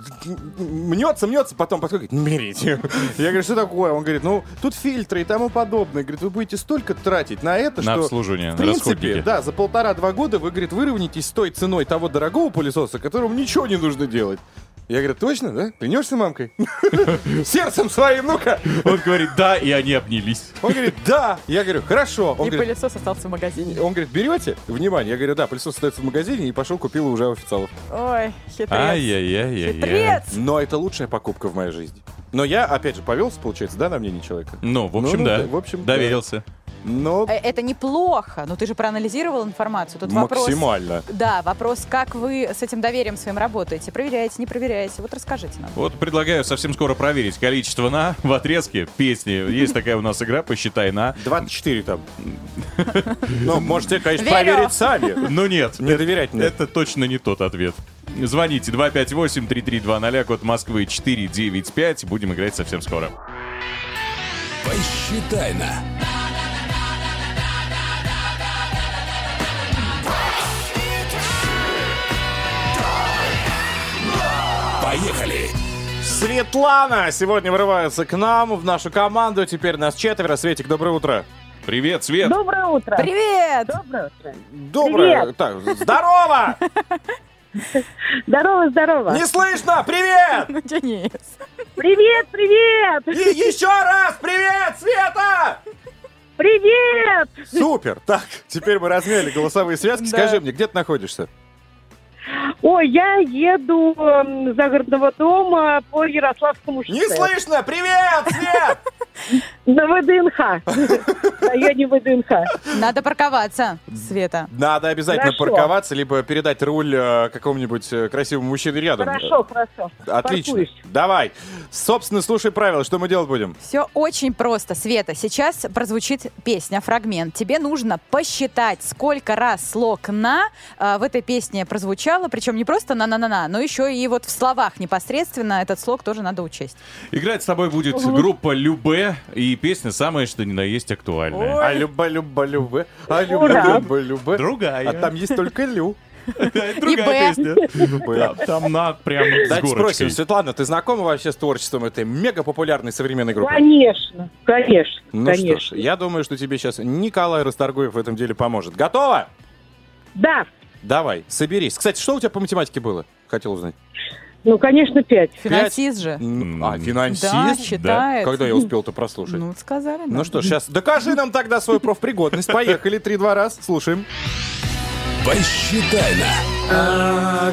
мнется, мнется, потом подходит, говорит, берите. Я говорю, что такое? Он говорит, ну, тут фильтры и тому подобное. Говорит, вы будете столько тратить на это, На что... обслуживание, В на принципе, расходники. да, за полтора-два года вы, говорит, выровняетесь с той ценой того дорогого пылесоса, которому ничего не нужно делать. Я говорю, точно, да? Клянешься мамкой? (laughs) Сердцем своим, ну-ка. Он говорит, да, и они обнялись. Он говорит, да. Я говорю, хорошо. Он И говорит, пылесос остался в магазине. он говорит, берете? Внимание. Я говорю, да, пылесос остается в магазине и пошел купил уже у официалов. Ой, хитрец. Ай-яй-яй-яй. Хитрец! Но это лучшая покупка в моей жизни. Но я, опять же, повелся, получается, да, на мнение человека? Ну, в общем, Ну, ну, да. да, в общем, да. Но Э, Это неплохо, но ты же проанализировал информацию. Тут вопрос... максимально. Да, вопрос, как вы с этим доверием своим работаете. Проверяете, не проверяете. Вот расскажите нам. Вот предлагаю совсем скоро проверить количество на в отрезке песни. Есть такая у нас игра, посчитай на. 24 там. Ну, можете, конечно, проверить сами. Ну нет, Не доверять мне. это точно не тот ответ. Звоните 258-3320, код Москвы 495. Будем играть совсем скоро. Посчитай на. Поехали! Светлана сегодня вырывается к нам, в нашу команду. Теперь нас четверо. Светик, доброе утро. Привет, Свет. Доброе утро. Привет! Доброе утро. Доброе. Привет. Так, здорово! (laughs) Здорово, здорово. Не слышно! Привет! (laughs) Ну, Денис. Привет, привет. И еще раз привет, Света! Привет. Супер! Так, теперь мы размяли голосовые связки. Скажи мне, где ты находишься? Ой, я еду эм, с загородного дома по Ярославскому шоссе. Не слышно! Привет, Свет! (laughs) На ВДНХ. В районе ВДНХ. Надо парковаться, Света. Надо обязательно Хорошо. парковаться, либо передать руль э, какому-нибудь э, красивому мужчине рядом. Хорошо, хорошо. Отлично. Паркуюсь. Давай. Собственно, слушай правила. Что мы делать будем? Все очень просто, Света. Сейчас прозвучит песня, фрагмент. Тебе нужно посчитать, сколько раз слог «на» э, в этой песне прозвучало. Причем не просто «на-на-на-на», но еще и вот в словах непосредственно этот слог тоже надо учесть. Играть с тобой будет группа Любе, и песня самая что ни на есть актуальная. А люба, люба, любе. А люба, люба, любе. Другая. А там есть только Лю. (laughs) Другая И песня. Там, на прям с Давайте спросим. Светлана, ты знакома вообще с творчеством этой мега популярной современной группы? Конечно, конечно, Ну что ж, конечно. я думаю, что тебе сейчас Николай Расторгуев в этом деле поможет. Готова? Да, Давай, соберись. Кстати, что у тебя по математике было? Хотел узнать. Ну, конечно, пять. Финансист же. М, А, финансист? Да, считает. Когда я успел-то прослушать? Ну, сказали, да. Ну что ж, сейчас докажи нам тогда свою профпригодность. Поехали, три-два раз, слушаем. Посчитай на.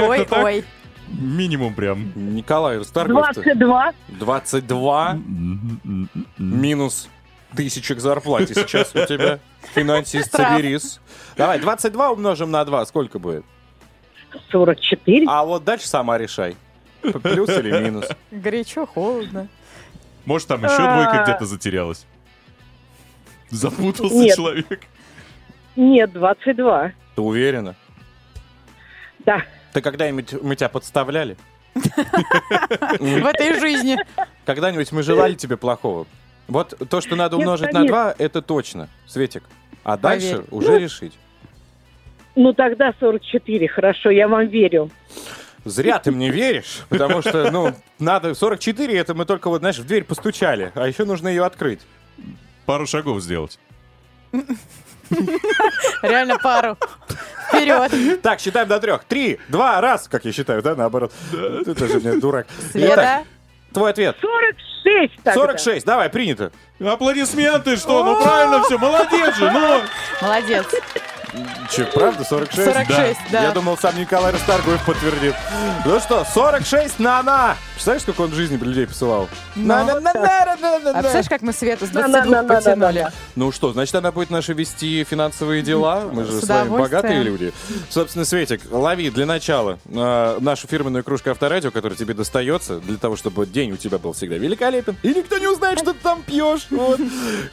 Ой, так. ой. Минимум прям. Николай Расторгуев. 22. 22 минус тысяча к зарплате сейчас у тебя. Финансист, Прав. соберись. Давай, 22 умножим на 2, сколько будет? 44. А вот дальше сама решай. Плюс или минус? Горячо, холодно. Может, там еще А. двойка где-то затерялась. Запутался Нет. человек. Нет, 22. Ты уверена? Да. Ты когда-нибудь мы тебя подставляли? (laughs) В этой жизни. Когда-нибудь мы желали тебе плохого? Вот то, что надо умножить на конечно. 2, это точно, Светик. А дальше уже решить. Ну, тогда 44, хорошо, я вам верю. Зря ты мне веришь, потому что, ну, надо 44, это мы только вот, знаешь, в дверь постучали, а еще нужно ее открыть. Пару шагов сделать. (laughs) (laughs) Реально пару. Вперед. Так, считаем до трех. Три, два, раз, как я считаю, да, наоборот. Ты же мне дурак. Света. Итак, твой ответ. 46 тогда. 46, давай, принято. Аплодисменты, что? Ну правильно все, молодец же, ну! Молодец. Че, правда, 46? 46, да. Я думал, сам Николай Расторгуев подтвердит. Ну что, 46 на на. Представляешь, сколько он в жизни людей посылал? на на на на на на А представляешь, как мы Свету с 22 Да-да-да-да-да-да. потянули? Ну что, значит, она будет наши вести финансовые дела. Мы же С с вами богатые люди. Собственно, Светик, лови для начала э, нашу фирменную кружку авторадио, которая тебе достается, для того, чтобы день у тебя был всегда великолепен. И никто не узнает, что ты там пьешь. Вот.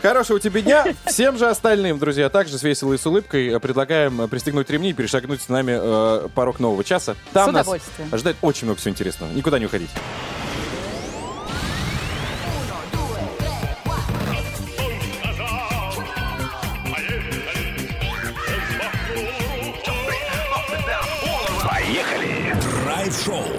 Хорошего тебе дня. Всем же остальным, друзья, также с веселой и с улыбкой э, предлагаем э, пристегнуть ремни и перешагнуть с нами э, порог нового часа. Там С нас удовольствием. ожидает очень много всего интересного. Никуда не уходите. Поехали! Драйв-шоу.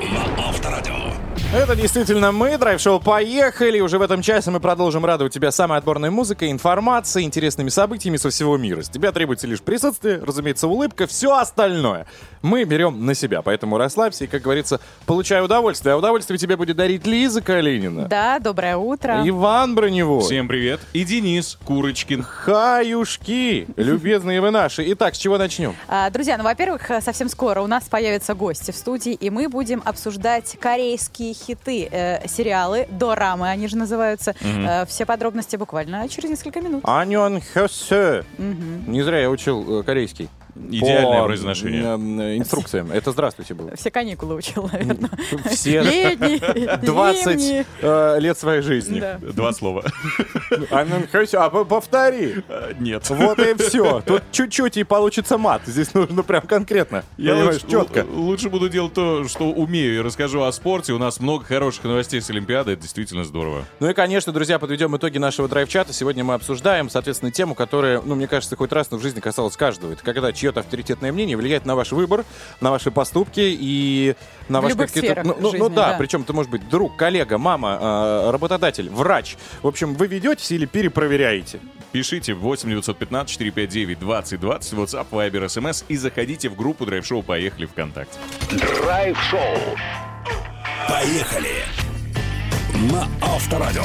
Это действительно мы, драйв-шоу «Поехали». Уже в этом часе мы продолжим радовать тебя самой отборной музыкой, информацией, интересными событиями со всего мира. С тебя требуется лишь присутствие, разумеется, улыбка, все остальное мы берем на себя. Поэтому расслабься и, как говорится, получай удовольствие. А удовольствие тебе будет дарить Лиза Калинина, Да, доброе утро. Иван Броневой, Всем привет. И Денис Курочкин. Хаюшки, любезные вы наши. Итак, с чего начнем? А, Друзья, ну, во-первых, совсем скоро у нас появятся гости в студии, и мы будем обсуждать корейские хиты, э, сериалы, дорамы они же называются. Э, все подробности буквально через несколько минут. Аньон Хёсё. Не зря я учил э, корейский. Идеальное По, произношение. э, инструкциям. Это здравствуйте было. Все каникулы учил, наверное. Все Летние, (laughs) 20 зимние. э, лет своей жизни. Да. Два слова. А, ну, а по- повтори. Нет. Вот и все. (laughs) Тут чуть-чуть и получится мат. Здесь нужно прям конкретно. Я лучше, четко. лучше буду делать то, что умею, и расскажу о спорте. У нас много хороших новостей с Олимпиады. Это действительно здорово. Ну и, конечно, друзья, подведем итоги нашего драйв-чата. Сегодня мы обсуждаем, соответственно, тему, которая, ну, мне кажется, хоть раз но в жизни касалась каждого. Это когда чье-то авторитетное мнение влияет на ваш выбор, на ваши поступки и на ваши какие-то... Ну, ну- ну да, да. причем это может быть друг, коллега, мама, э, работодатель, врач. В общем, вы ведетесь или перепроверяете? Пишите 8 915 459 2020 WhatsApp, Viber, SMS и заходите в группу Драйв Шоу «Поехали ВКонтакте». Драйв-шоу. Поехали! На Авторадио.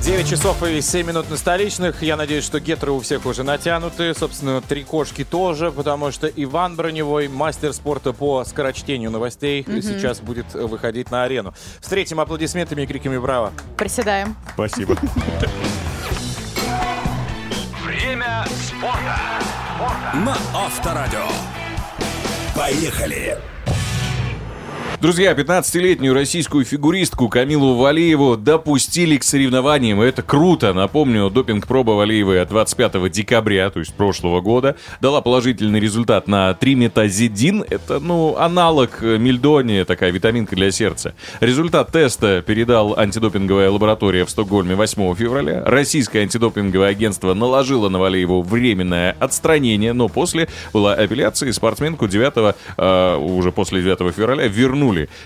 9 часов и 7 минут на столичных. Я надеюсь, что гетры у всех уже натянуты. Собственно, три кошки тоже, потому что Иван Броневой, мастер спорта по скорочтению новостей, сейчас будет выходить на арену. Встретим аплодисментами и криками «Браво!». Приседаем. Спасибо. Время спорта. На Авторадио. Поехали! Друзья, 15-летнюю российскую фигуристку Камилу Валиеву допустили к соревнованиям. Это круто. Напомню, допинг-проба Валиевой от 25 декабря, то есть прошлого года, дала положительный результат на триметазидин. Это, ну, аналог э, мельдони, такая витаминка для сердца. Результат теста передал антидопинговая лаборатория в Стокгольме 8 февраля. Российское антидопинговое агентство наложило на Валиеву временное отстранение, но после была апелляция, и спортсменку 9 э, уже после 9 февраля вернули.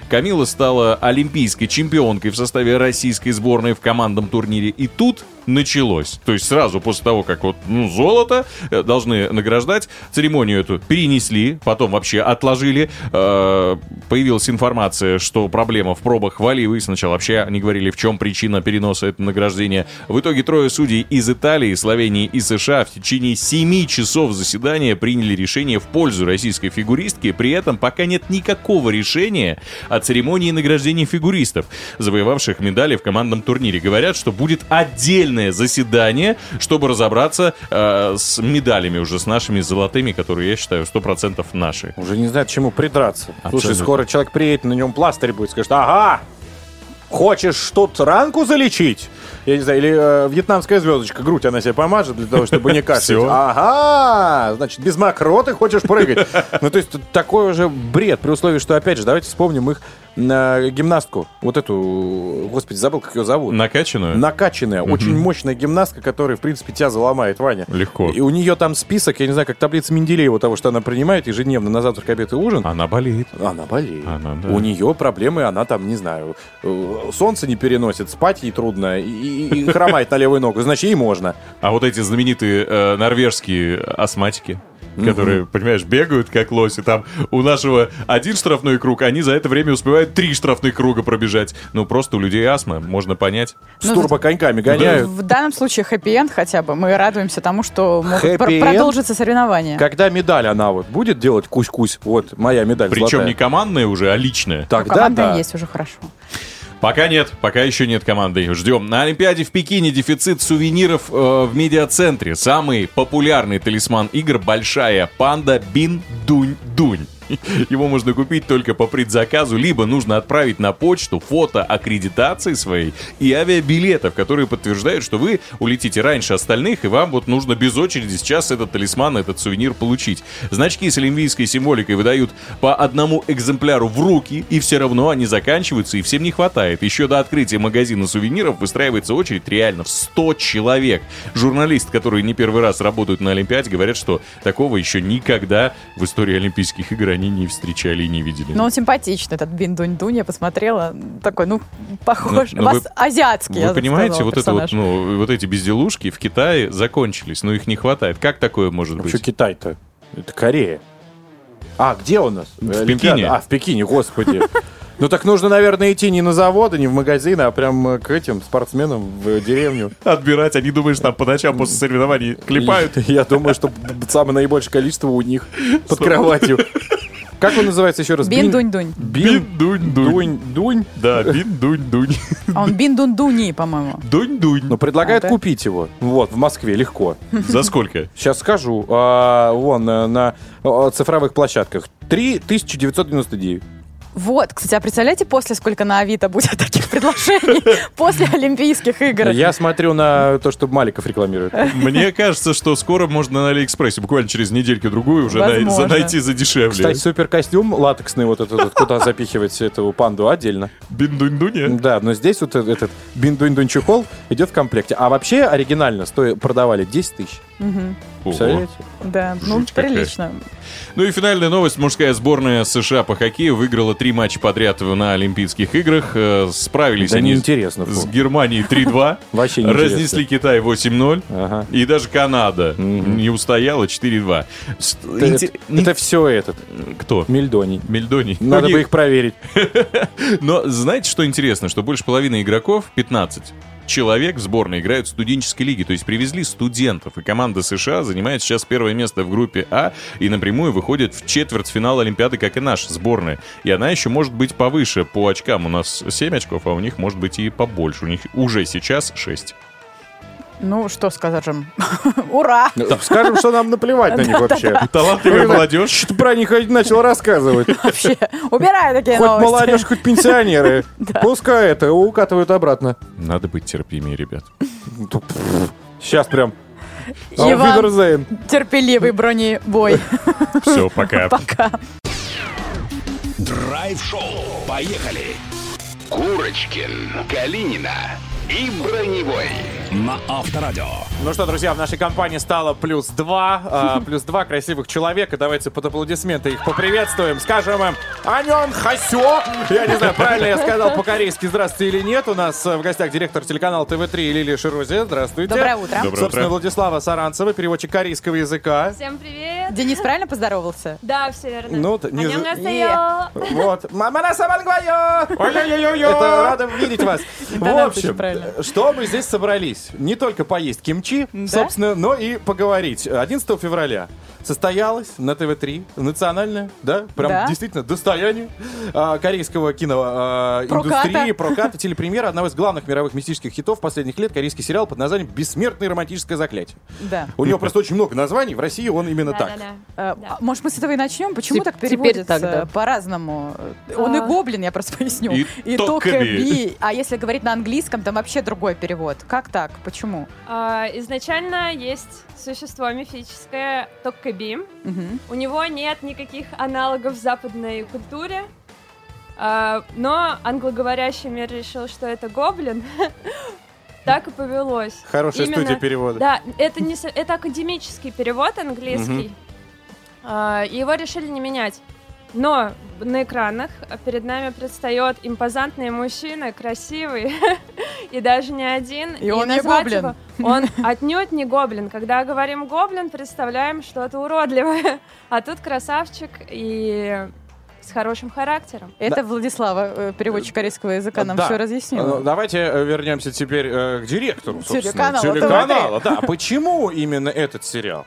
Камила стала олимпийской чемпионкой в составе российской сборной в командном турнире. И тут началось. То есть сразу после того, как вот ну, золото э, должны награждать, церемонию эту перенесли, потом вообще отложили. Э, появилась информация, что проблема в пробах Валиевой. Сначала вообще они говорили, в чем причина переноса этого награждения. В итоге трое судей из Италии, Словении и США в течение 7 часов заседания приняли решение в пользу российской фигуристки. При этом пока нет никакого решения о церемонии награждения фигуристов, завоевавших медали в командном турнире. Говорят, что будет отдельное заседание, чтобы разобраться э, с медалями уже, с нашими золотыми, которые, я считаю, 100% наши. Уже не знаю, к чему придраться. Слушай, Абсолютно. скоро человек приедет, на нем пластырь будет, скажет, ага, Хочешь тут ранку залечить? Я не знаю, или э, вьетнамская звездочка, грудь она себе помажет для того, чтобы не (laughs) кашлять. Ага, значит, без мокроты хочешь прыгать. (laughs) Ну, то есть, такой уже бред, при условии, что, опять же, давайте вспомним их на гимнастку. Вот эту, господи, забыл, как ее зовут. Накачанную? Накачанная, очень мощная гимнастка, которая, в принципе, тебя заломает, Ваня. Легко. И у нее там список, я не знаю, как таблица Менделеева того, что она принимает ежедневно на завтрак, обед и ужин. Она болеет. Она болеет. Она, да. У нее проблемы, она там, не знаю, э, солнце не переносит, спать ей трудно и, и- и хромает на левую ногу, значит, ей можно. А вот эти знаменитые э, норвежские астматики, которые, понимаешь, бегают как лоси. Там у нашего один штрафной круг, они за это время успевают три штрафных круга пробежать. Ну, просто у людей астма, можно понять. С Ну, турбоконьками гоняют. В данном случае хэппи-энд хотя бы. Мы радуемся тому, что могут пр- Хэппи-энд? продолжиться соревнования. Когда медаль она вот будет делать кусь-кусь, вот моя медаль Причем золотая. не командная уже, а личная. Ну, Тогда команда да. есть уже хорошо. Пока нет, пока еще нет команды. Ждем. На Олимпиаде в Пекине дефицит сувениров э, в медиацентре. Самый популярный талисман игр — большая панда Бин Дунь Дунь. (laughs) Его можно купить только по предзаказу, либо нужно отправить на почту фото аккредитации своей и авиабилетов, которые подтверждают, что вы улетите раньше остальных, и вам вот нужно без очереди сейчас этот талисман, этот сувенир получить. Значки с олимпийской символикой выдают по одному экземпляру в руки, и все равно они заканчиваются, и всем не хватает. Еще до открытия магазина сувениров выстраивается очередь реально в 100 человек. Журналисты, которые не первый раз работают на Олимпиаде, говорят, что такого еще никогда в истории Олимпийских игр они не встречали и не видели. Но он симпатичный, этот Бин Дунь Дунь, я посмотрела. Такой, ну, похож. Ну, ну, Вас- вы- азиатский, Вы понимаете, сказала, вот это вот, ну, вот эти безделушки в Китае закончились, но их не хватает. Как такое может Что быть? Китай-то? Это Корея. А, где у нас? В Олимпиада? Пекине. А, в Пекине, господи. (laughs) Ну так нужно, наверное, идти не на заводы, не в магазины, а прям э, к этим спортсменам в деревню. Отбирать, они думаешь, там по ночам после соревнований клепают. Я думаю, что самое наибольшее количество у них (laughs) под кроватью. (laughs) Как он называется еще раз? Бин Дунь Дунь. Бин Дунь-дунь. Дунь Дунь. Да, бин-дунь-дунь. А он Бин Дун Дуни, по-моему. Дунь-дунь. Но предлагают А, да? купить его. Вот, в Москве, легко. За сколько? Сейчас скажу. А, вон, э, на э, цифровых площадках. 3999. Вот, кстати, а представляете, после сколько на Авито будет (laughs) таких предложений? (laughs) После Олимпийских игр. Я смотрю на то, что Маликов рекламирует. Мне кажется, что скоро можно на Алиэкспрессе буквально через недельку-другую уже Возможно. за- найти за дешевле. Кстати, супер костюм латексный вот этот, куда запихивать эту панду отдельно. Бин-дунь-дунь. Да, но здесь вот э- этот бин-дунь-дунь чехол идет в комплекте. А вообще оригинально стоит, продавали 10 тысяч. Представляете? Да, ну, Жуть какая. прилично. Ну и финальная новость. Мужская сборная США по хоккею выиграла три матча подряд на Олимпийских играх. Э, Справились Да они неинтересно, с. Германией 3-2. (laughs) Вообще. Разнесли Китай 8-0. Ага. И даже Канада не устояла 4-2. С- Это, инте- не- это все этот, Кто? Мельдоний. Мельдоний. Надо У бы их проверить. (laughs) Но знаете, что интересно? Что больше половины игроков, 15 человек в сборной играют в студенческой лиге. То есть привезли студентов. И команда США занимает сейчас первое место в группе А и напрямую выходит в четвертьфинал Олимпиады, как и наша сборная. И она еще может быть повыше по очкам. У нас 7 очков, а у них может быть и побольше. У них уже сейчас 6. Ну, что скажем? (laughs) Ура! Скажем, что нам наплевать на них вообще. Талантливая молодежь. Что про них начал рассказывать. (laughs) Вообще, убираю такие Хоть молодежь, хоть пенсионеры. (laughs) Пускай это укатывают обратно. Надо быть терпимее, ребят. Сейчас прям. Иван. Auf Терпеливый бронебой. Все, пока. Пока. Драйв-шоу. Поехали. Курочкин, Калинина и Броневой на Авторадио. Ну что, друзья, в нашей компании стало плюс два. а, (laughs) плюс два красивых человека. Давайте под аплодисменты их поприветствуем. Скажем им Анён Хасё. Я не знаю, правильно я сказал по-корейски здравствуйте или нет. У нас э, в гостях директор телеканала ТВ-3 Лилия Ширузи. Здравствуйте. Доброе утро. Доброе Собственно, утро. Владислава Саранцева, переводчик корейского языка. Всем привет! Денис правильно поздоровался? Да, все верно. Ну, не Аньонгасео. Вот. Мамана Самангвайо! Это рада видеть вас. В общем, правильно. что мы здесь собрались? не только поесть кимчи, Да? собственно, но и поговорить. 11 февраля состоялось на ТВ-3 национальное, да, прям Да. действительно достояние а, корейского киноиндустрии, Проката. проката, телепремьера одного из главных мировых мистических хитов последних лет, корейский сериал под названием «Бессмертное романтическое заклятие». Да. У него просто очень много названий, в России он именно так. Э, а Может, мы с этого и начнем? Почему Теп- так переводится да. по-разному? Он и А. гоблин, я просто (laughs) поясню. И би. А если говорить на английском, там вообще другой перевод. Как так? Почему? А, изначально есть существо мифическое Токкаби. Мгм. У него нет никаких аналогов в западной культуре. А, но англоговорящий мир решил, что это гоблин. (laughs) Так и повелось. Хорошая Именно- студия перевода. Да, это, не, это академический перевод английский. А, и его решили не менять. Но на экранах перед нами предстает импозантный мужчина, красивый, (laughs) и даже не один. И он не гоблин. его- он (laughs) отнюдь не гоблин. Когда говорим гоблин, представляем что-то уродливое. (laughs) А тут красавчик и с хорошим характером. Это Владислава, э, переводчик корейского языка, нам Да. все разъяснила. Ну, Давайте э, вернемся теперь э, к директору, собственно. Телеканала Телеканала, да. Почему именно этот сериал?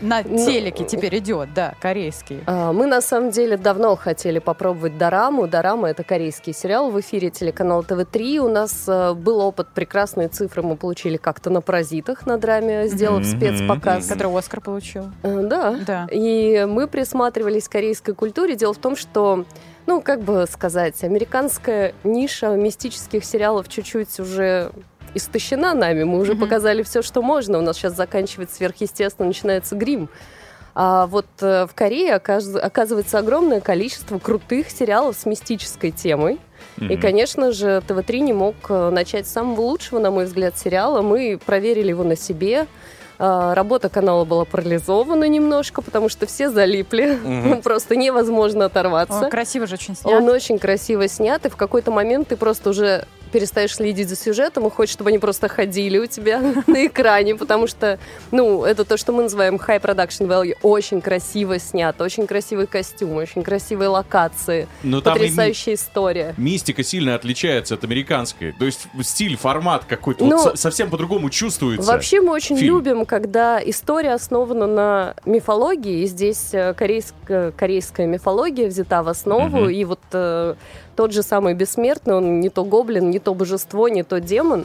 На Ну, телеке теперь идет, да, корейский. А, Мы на самом деле давно хотели попробовать Дораму. Дорама — это корейский сериал в эфире телеканала ТВ-3. У нас э, был опыт, прекрасные цифры мы получили как-то на «Паразитах» на драме, сделав Мгм. спецпоказ. Который Оскар получил. Э, Да. Да. И мы присматривались к корейской культуре. Дело в том, что, ну, как бы сказать, американская ниша мистических сериалов чуть-чуть уже истощена нами. Мы уже Мгм. показали все, что можно. У нас сейчас заканчивается сверхъестественно, начинается грим. А вот э, в Корее оказ- оказывается огромное количество крутых сериалов с мистической темой. И, Мгм. конечно же, ТВ-3 не мог э, начать с самого лучшего, на мой взгляд, сериала. Мы проверили его на себе. А, Работа канала была парализована немножко, потому что все залипли. Мгм. (laughs) Просто невозможно оторваться. Он красиво же очень снят. Он очень красиво снят, и в какой-то момент ты просто уже перестаешь следить за сюжетом и хочешь, чтобы они просто ходили у тебя (laughs) на экране, потому что, ну, это то, что мы называем high production value. Очень красиво снят, очень красивый костюм, очень красивые локации, Но ми- потрясающая история. мистика сильно отличается от американской. То есть стиль, формат какой-то Ну, вот со- совсем по-другому чувствуется. Вообще мы очень фильм. любим, когда история основана на мифологии, и здесь э, корейская, корейская мифология взята в основу, Мгм. и вот э, тот же самый бессмертный, он не то гоблин, не то божество, не то демон.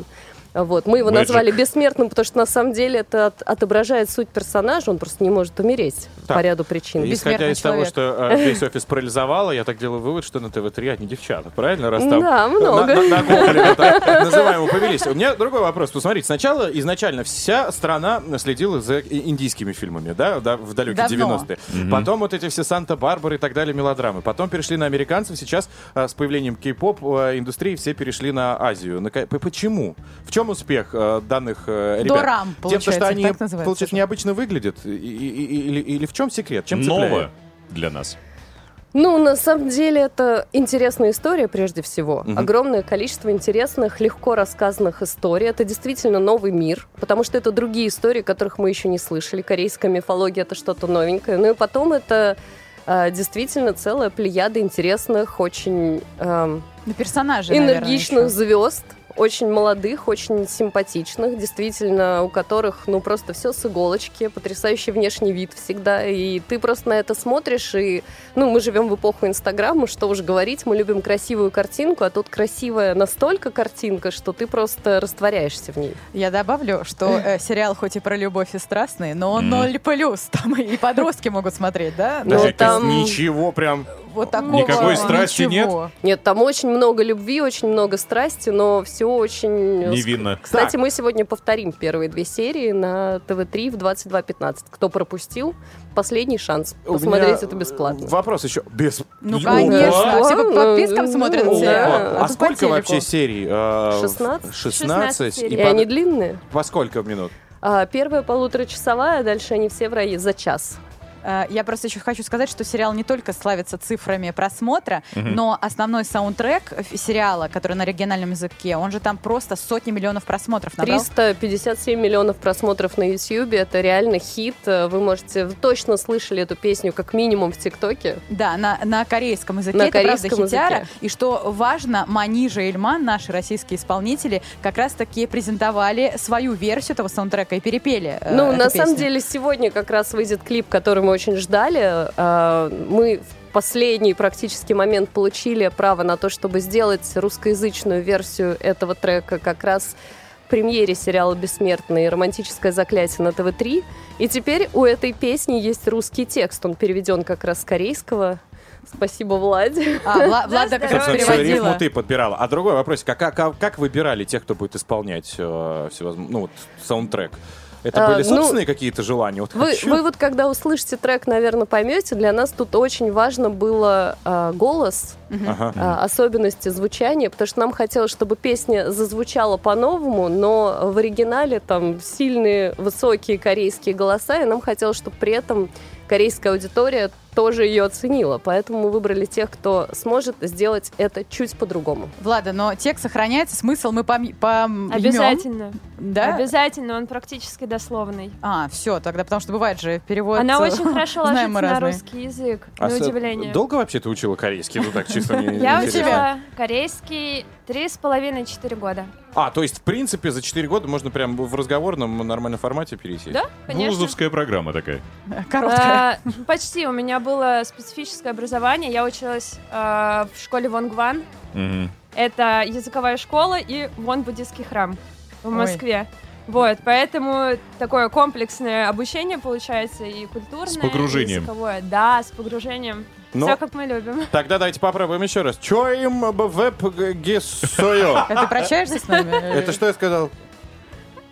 Вот. Мы его Magic. назвали бессмертным, потому что на самом деле это от- отображает суть персонажа, он просто не может умереть Так. по ряду причин. Исходя Бессмертный из того, человек. что э, весь офис парализовало, я так делаю вывод, что на ТВ-3 одни девчата, правильно? Раз там Да, много. На, на- на гоблина так называемого повелись. У меня другой вопрос. Посмотрите, сначала изначально вся страна следила за индийскими фильмами, да, да, в далекие Давно. 90-е. Потом вот эти все Санта-Барбары и так далее мелодрамы. Потом перешли на американцев. Сейчас э, с появлением кей-поп э, индустрии все перешли на Азию. На Почему? В чем успех э, данных э, ребят? Дорам, Тем, получается, что они, так называется получается, необычно выглядят? И- и- и- Или, или в чем секрет? Чем Новое цепляет? для нас. Ну, на самом деле, это интересная история прежде всего. Мгм. Огромное количество интересных, легко рассказанных историй. Это действительно новый мир, потому что это другие истории, которых мы еще не слышали. Корейская мифология — это что-то новенькое. Ну и потом это э, действительно целая плеяда интересных, очень На персонажей, наверное, энергичных еще. звезд, очень молодых, очень симпатичных, действительно, у которых, ну, просто все с иголочки, потрясающий внешний вид всегда, и ты просто на это смотришь, и, ну, мы живем в эпоху Инстаграма, что уж говорить, мы любим красивую картинку, а тут красивая настолько картинка, что ты просто растворяешься в ней. Я добавлю, что э, сериал хоть и про любовь и страстный, но он ноль плюс. Там и подростки могут смотреть, да? Ну, там- ничего прям... Вот такого Никакой страсти ничего. Нет, там очень много любви, очень много страсти, но все очень... Невинно. Кстати, Так. мы сегодня повторим первые две серии на ТВ-3 в 22.15. Кто пропустил, последний шанс У посмотреть меня это бесплатно. Вопрос еще. Без... Ну, Опа! конечно. Все по подпискам смотрят да. А, тут по сколько вообще серий? Э, 16. 16. серий. И по- они длинные. По сколько минут? А, первая полуторачасовая, дальше они все в районе за час. Э, Я просто еще хочу сказать, что сериал не только славится цифрами просмотра, но основной саундтрек ф- сериала, который на оригинальном языке, он же там просто сотни миллионов просмотров набрал. 357 миллионов просмотров на YouTube. Это реально хит. Вы можете... Вы точно слышали эту песню как минимум в ТикТоке. Да, на, на корейском языке. На это правда корейском хитяра. языке. И что важно, Манижа и Ильман, наши российские исполнители, как раз-таки презентовали свою версию этого саундтрека и перепели. э, Ну, эту на самом песню. деле, сегодня как раз выйдет клип, который мы очень ждали. А, Мы в последний практически момент получили право на то, чтобы сделать русскоязычную версию этого трека как раз в премьере сериала «Бессмертный. Романтическое заклятие» на ТВ-3. И теперь у этой песни есть русский текст. Он переведен как раз с корейского. Спасибо, Владе. А, Вла- (laughs) Влада как раз переводила. рифму ты подбирала. А другой вопрос, как, как, как выбирали тех, кто будет исполнять э, всевозможные, ну вот, саундтрек? Это А, были ну, собственные какие-то желания? Вот Вы, хочу. вы вот когда услышите трек, наверное, поймете, для нас тут очень важно было а, голос, Ага. а, особенности звучания, потому что нам хотелось, чтобы песня зазвучала по-новому, но в оригинале там сильные высокие корейские голоса, и нам хотелось, чтобы при этом корейская аудитория тоже ее оценила. Поэтому мы выбрали тех, кто сможет сделать это чуть по-другому. Влада, но текст сохраняется, смысл мы пом- пом- Обязательно. Да? Обязательно, он практически дословный. А, все, тогда, потому что бывает же перевод... Она э, очень хорошо ложится на русский язык, А на с- удивление. Долго вообще ты учила корейский? Ну так, чисто (laughs) мне Я интересно. учила корейский три с половиной-четыре года. А, то есть, в принципе, за 4 года можно прям в разговорном нормальном формате перейти? Да, конечно. Вузовская программа такая. Короткая. А, почти. У меня было специфическое образование. Я училась а, в школе Вонгван. Это языковая школа и вон буддийский храм в Ой. Москве. Вот, поэтому такое комплексное обучение получается и культурное, С погружением. и языковое. Да, с погружением. Ну, Все как мы любим. Тогда давайте попробуем еще раз. Чё им веб г- гессою? А ты прощаешься с нами? Это что я сказал?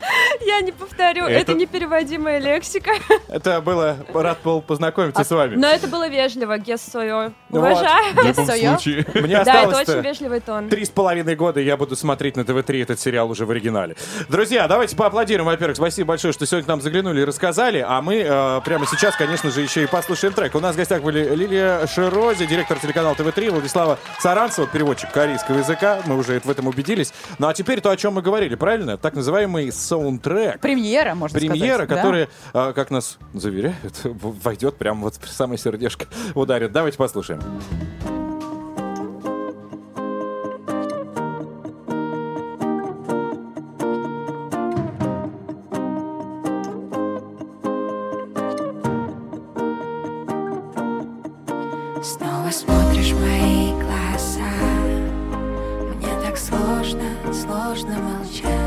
(laughs) Я не повторю, Это- это, непереводимая лексика. (laughs) Это было... Рад был познакомиться с вами. Но это было вежливо, гессою. Вот. Уважаю. В любом случае. (laughs) Мне Да, это очень вежливый тон. Три с половиной года я буду смотреть на ТВ-3 этот сериал уже в оригинале. Друзья, давайте поаплодируем. Во-первых, спасибо большое, что сегодня к нам заглянули и рассказали. А мы э, прямо сейчас, конечно же, еще и послушаем трек. У нас в гостях были Лилия Ширози, директор телеканала ТВ-3, Владислава Саранцева, переводчик корейского языка. Мы уже в этом убедились. Ну а теперь то, о чем мы говорили, правильно? Так называемый саундтрек. Премьера, можно Премьера, сказать. да? которая, э, как нас заверяют, (laughs) войдет прямо вот в самое сердечко (laughs) ударит. Давайте послушаем. Снова смотришь в мои глаза Мне так сложно, сложно молчать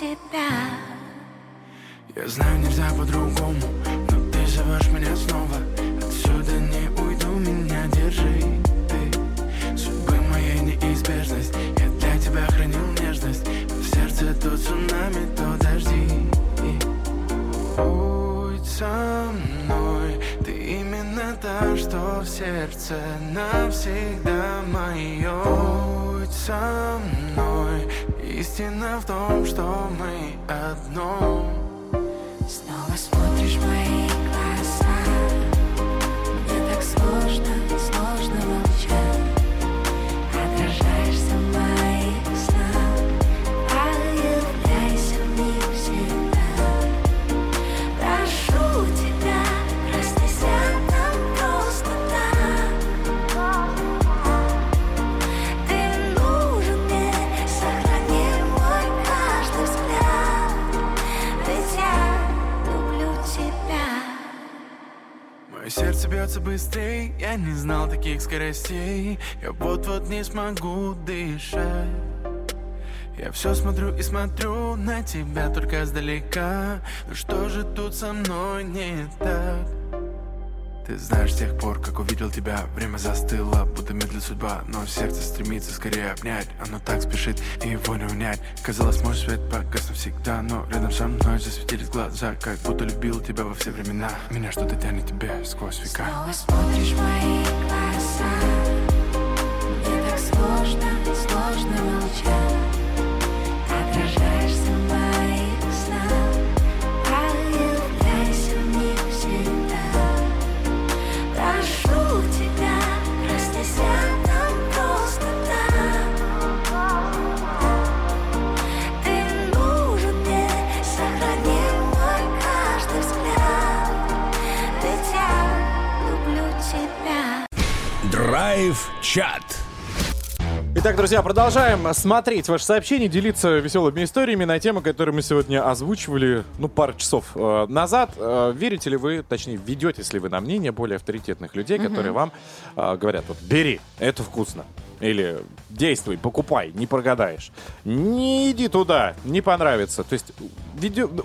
тебя. Я знаю, нельзя по-другому Но ты зовешь меня снова. Отсюда не уйду, меня держи моей неизбежность Я для тебя хранил нежность. В сердце то цунами, то дожди. Будь со мной. Ты именно та, что в сердце Навсегда мое Будь со мной. Истина в том, что мы одно. Снова смотришь мои бьется быстрее, я не знал таких скоростей. Я вот-вот не смогу дышать. Я все смотрю и смотрю на тебя только издалека Ну что же тут со мной не так? Ты знаешь, с тех пор, как увидел тебя. Время застыло, будто медлит судьба Но сердце стремится скорее обнять. Оно так спешит, и его не унять. Казалось, мой свет погас навсегда Но рядом со мной засветились глаза Как будто любил тебя во все времена. Меня что-то тянет тебе сквозь века. Снова смотришь мои глаза. Мне так сложно, сложно молчать Драйв-чат. Итак, друзья, продолжаем смотреть ваши сообщения, делиться веселыми историями на темы, которые мы сегодня озвучивали, ну, пару часов э, назад. Э, верите ли вы, точнее, ведетесь ли вы на мнение более авторитетных людей, которые вам э, говорят, вот, бери, это вкусно. Или действуй, покупай, не прогадаешь. Не иди туда, не понравится. То есть, видео, ну,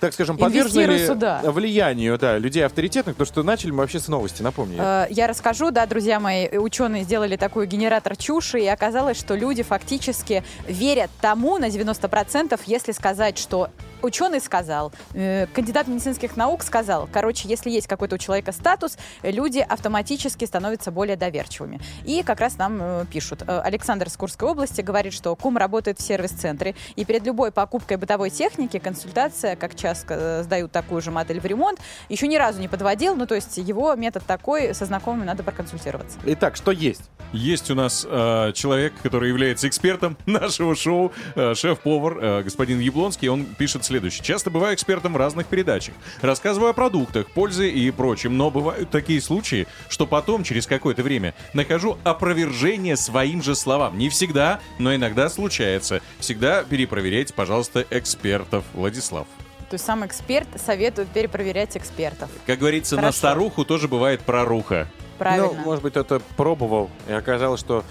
так скажем, подвержены сюда. влиянию да, людей авторитетных, потому что начали мы вообще с новости, напомню. Э, Я расскажу, да, друзья мои, ученые сделали такой генератор чуши, и оказалось, что люди фактически верят тому на 90%, если сказать, что ученый сказал, э, кандидат медицинских наук сказал. Короче, если есть какой-то у человека статус, люди автоматически становятся более доверчивыми. И как раз нам э, пишут. Э, Александр из Курской области говорит, что кум работает в сервис-центре, и перед любой покупкой бытовой техники консультация, как часто э, сдают такую же модель в ремонт, еще ни разу не подводил. Ну, то есть его метод такой, со знакомыми надо проконсультироваться. Итак, что есть? Есть у нас э, человек, который является экспертом (laughs) нашего шоу, э, шеф-повар, э, господин Яблонский. Он пишет следующее. Часто бываю экспертом в разных передачах. Рассказываю о продуктах, пользе и прочем. Но бывают такие случаи, что потом, через какое-то время, нахожу опровержение своим же словам. Не всегда, но иногда случается. Всегда перепроверяйте, пожалуйста, экспертов. Владислав. То есть сам эксперт советует перепроверять экспертов. Как говорится, на Хорошо. старуху тоже бывает проруха. Правильно. Ну, может быть, это пробовал, и оказалось, что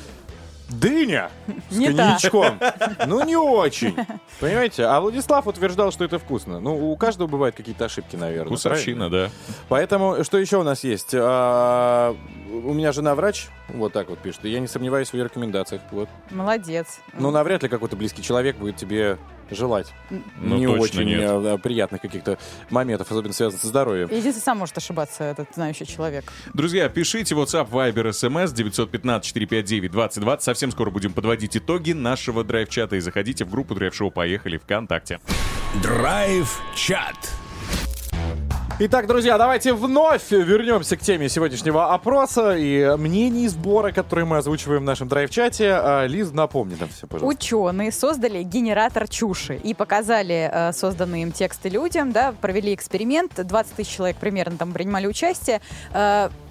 дыня с Не та. коньячком. (laughs) Ну, не очень. Понимаете? А Владислав утверждал, что это вкусно. Ну, у каждого бывают какие-то ошибки, наверное. Вкусовщина, да. Поэтому, что еще у нас есть? А, у меня жена врач, вот так вот пишет, и я не сомневаюсь в ее рекомендациях. Вот. Молодец. Ну, навряд ли какой-то близкий человек будет тебе желать Ну, не очень нет. э, приятных каких-то моментов, особенно связанных со здоровьем. Единственный сам может ошибаться, этот знающий человек. Друзья, пишите WhatsApp, Viber, SMS 915-459-2020. Совсем скоро будем подводить итоги нашего драйв-чата. И заходите в группу Драйв Шоу «Поехали» ВКонтакте. Драйв-чат. Итак, друзья, давайте вновь вернемся к теме сегодняшнего опроса и мнений сбора, которые мы озвучиваем в нашем драйв-чате. А, Лиз, напомни нам все, пожалуйста. Ученые создали генератор чуши и показали э, созданные им тексты людям, да, провели эксперимент, 20 тысяч человек примерно там принимали участие.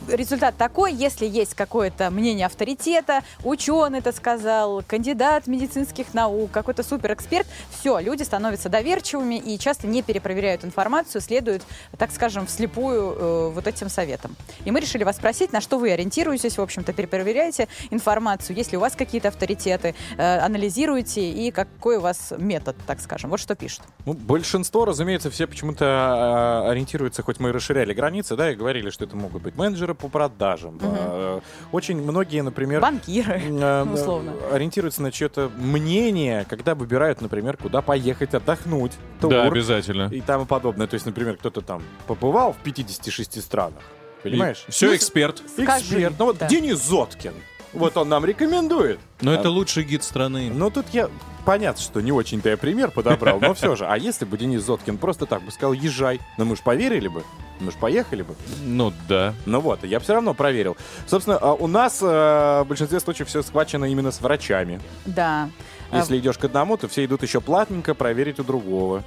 Э, результат такой, если есть какое-то мнение авторитета, ученый это сказал, кандидат медицинских наук, какой-то суперэксперт, все, люди становятся доверчивыми и часто не перепроверяют информацию, следуют, так скажем, вслепую э, вот этим советам. И мы решили вас спросить, на что вы ориентируетесь, в общем-то, перепроверяете информацию, есть ли у вас какие-то авторитеты, э, анализируете и какой у вас метод, так скажем. Вот что пишут. Ну, большинство, разумеется, все почему-то а, ориентируются, хоть мы и расширяли границы, да, и говорили, что это могут быть менеджеры по продажам. А, Очень многие, например... Банкиры, (laughs) э, условно. Ориентируются на чье-то мнение, когда выбирают, например, куда поехать отдохнуть. тур Да, обязательно. И тому подобное. То есть, например, кто-то там побывал в 56 странах. Понимаешь? И всё, Ну, эксперт. Эксперт. Скажи, Ну вот да. Денис Зоткин. Вот он нам рекомендует. Но это А, лучший гид страны. Ну, тут я... Понятно, что не очень-то я пример подобрал, но все же. А если бы Денис Зоткин просто так бы сказал «езжай», ну мы же поверили бы, мы же поехали бы. Ну да. Ну вот, я все равно проверил. Собственно, а у нас э, в большинстве случаев все схвачено именно с врачами. Да. Если идешь к одному, то все идут еще платненько проверить у другого.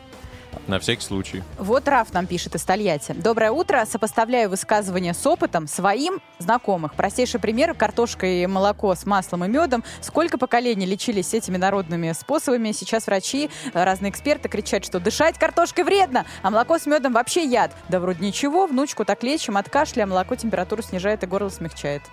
На всякий случай. Вот Раф нам пишет из Тольятти. Доброе утро. Сопоставляю высказывания с опытом своим знакомых. Простейший пример. Картошка и молоко с маслом и медом. Сколько поколений лечились этими народными способами. Сейчас врачи, э, разные эксперты кричат, что дышать картошкой вредно, а молоко с медом вообще яд. Да вроде ничего. Внучку так лечим от кашля, а молоко температуру снижает и горло смягчает.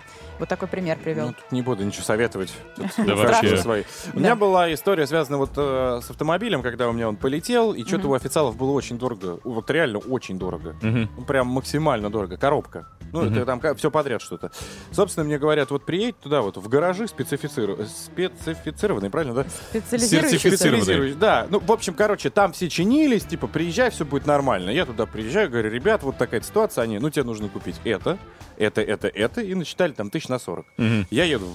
Вот такой пример привел. Ну, тут не буду ничего советовать. Да вообще. свои. У Да. меня была история, связанная вот э, с автомобилем, когда у меня он полетел, и что-то у официалов было очень дорого. Вот реально очень дорого. Ну, прям максимально дорого. Коробка. Ну, это там все подряд что-то. Собственно, мне говорят, вот приедь туда, вот в гаражи специфициру- специфицированные, правильно, да? Специализирующий, Да, ну, в общем, короче, там все чинились, типа, приезжай, все будет нормально. Я туда приезжаю, говорю, ребят, вот такая ситуация, они, ну, тебе нужно купить это, это, это, это, и насчитали там тысяч на 40. Мгм. Я еду,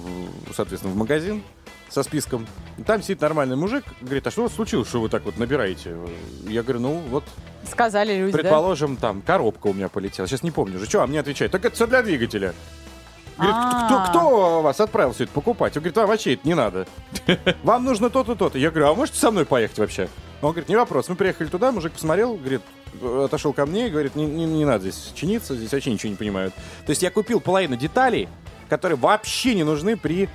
соответственно, в магазин со списком. Там сидит нормальный мужик, говорит, а что у вас случилось, что вы так вот набираете? Я говорю, ну, вот, Сказали люди, да? предположим, там, коробка у меня полетела. Сейчас не помню уже. Что, а мне отвечает, так это все для двигателя. Говорит, кто, А. кто вас отправил все это покупать? Он говорит, вам вообще это не надо. (laughs) Вам нужно то-то, то-то. Я говорю, а можете со мной поехать вообще? Он говорит, не вопрос. Мы приехали туда, мужик посмотрел, говорит, э, отошел ко мне и говорит, не, не- не надо здесь чиниться, здесь вообще ничего не понимают. То есть я купил половину деталей, которые вообще не нужны при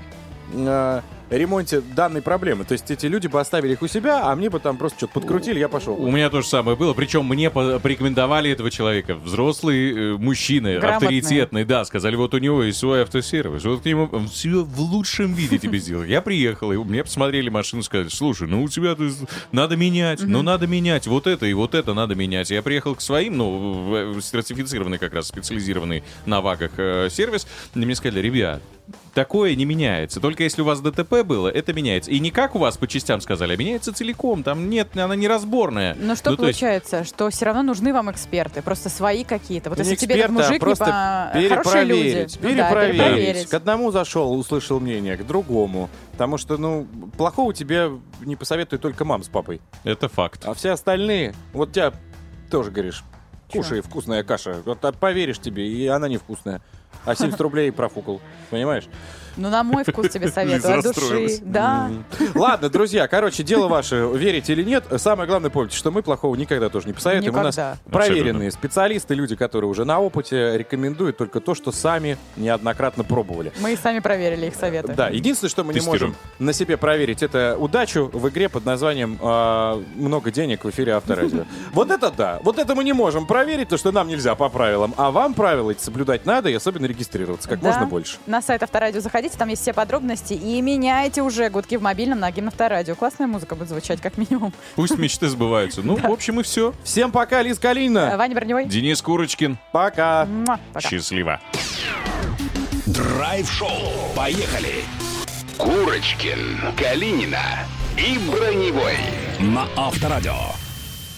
э, ремонте данной проблемы. То есть эти люди бы оставили их у себя, а мне бы там просто что-то подкрутили, я пошел. У меня то же самое было, причем мне по- порекомендовали этого человека. Взрослый э, мужчина, Грамотный. авторитетный, да, сказали, вот у него есть свой автосервис, вот к нему он все в лучшем виде тебе сделал. Я приехал, и мне посмотрели машину, сказали, слушай, ну у тебя тут надо менять, ну надо менять, вот это и вот это надо менять. Я приехал к своим, ну, сертифицированный как раз, специализированный на ВАКах э, сервис, и мне сказали, ребят, Такое не меняется. Только если у вас ДТП было, это меняется. И не как у вас по частям сказали, а меняется целиком. Там нет, она неразборная. Но что Ну, то есть- получается, что все равно нужны вам эксперты, просто свои какие-то. Вот Да если не тебе этот эксперты, а мужик просто не по... хорошие люди. перепроверить, Ну да, перепроверить. перепроверить. К одному зашел, услышал мнение, к другому. Потому что, ну, плохого тебе не посоветует только мам с папой. Это факт. А все остальные, вот тебя тоже говоришь, кушай, вкусная каша. Вот а поверишь тебе, и она невкусная. А 70 рублей профукал, понимаешь? Ну, на мой вкус тебе советую, от души. Да. Ладно, друзья, короче, дело ваше, верите или нет. Самое главное, помните, что мы плохого никогда тоже не посоветуем. У нас Никогда. проверенные специалисты, люди, которые уже на опыте, рекомендуют только то, что сами неоднократно пробовали. Мы и сами проверили их советы. Да, единственное, что мы не можем на себе проверить, это удачу в игре под названием а, «Много денег» в эфире Авторадио. (laughs) Вот это да. Вот это мы не можем проверить, то, что нам нельзя по правилам. А вам правила эти соблюдать надо и особенно регистрироваться как можно больше. На сайт Авторадио заходите, там есть все подробности. И меняйте уже гудки в мобильном на гимн Авторадио. Классная музыка будет звучать, как минимум. Пусть мечты сбываются. Ну, в общем, и все. Всем пока, Лиз Калинина. Ваня Броневой. Денис Курочкин. Пока. Счастливо. Драйв-шоу. Поехали. Курочкин, Калинина и Броневой. На Авторадио.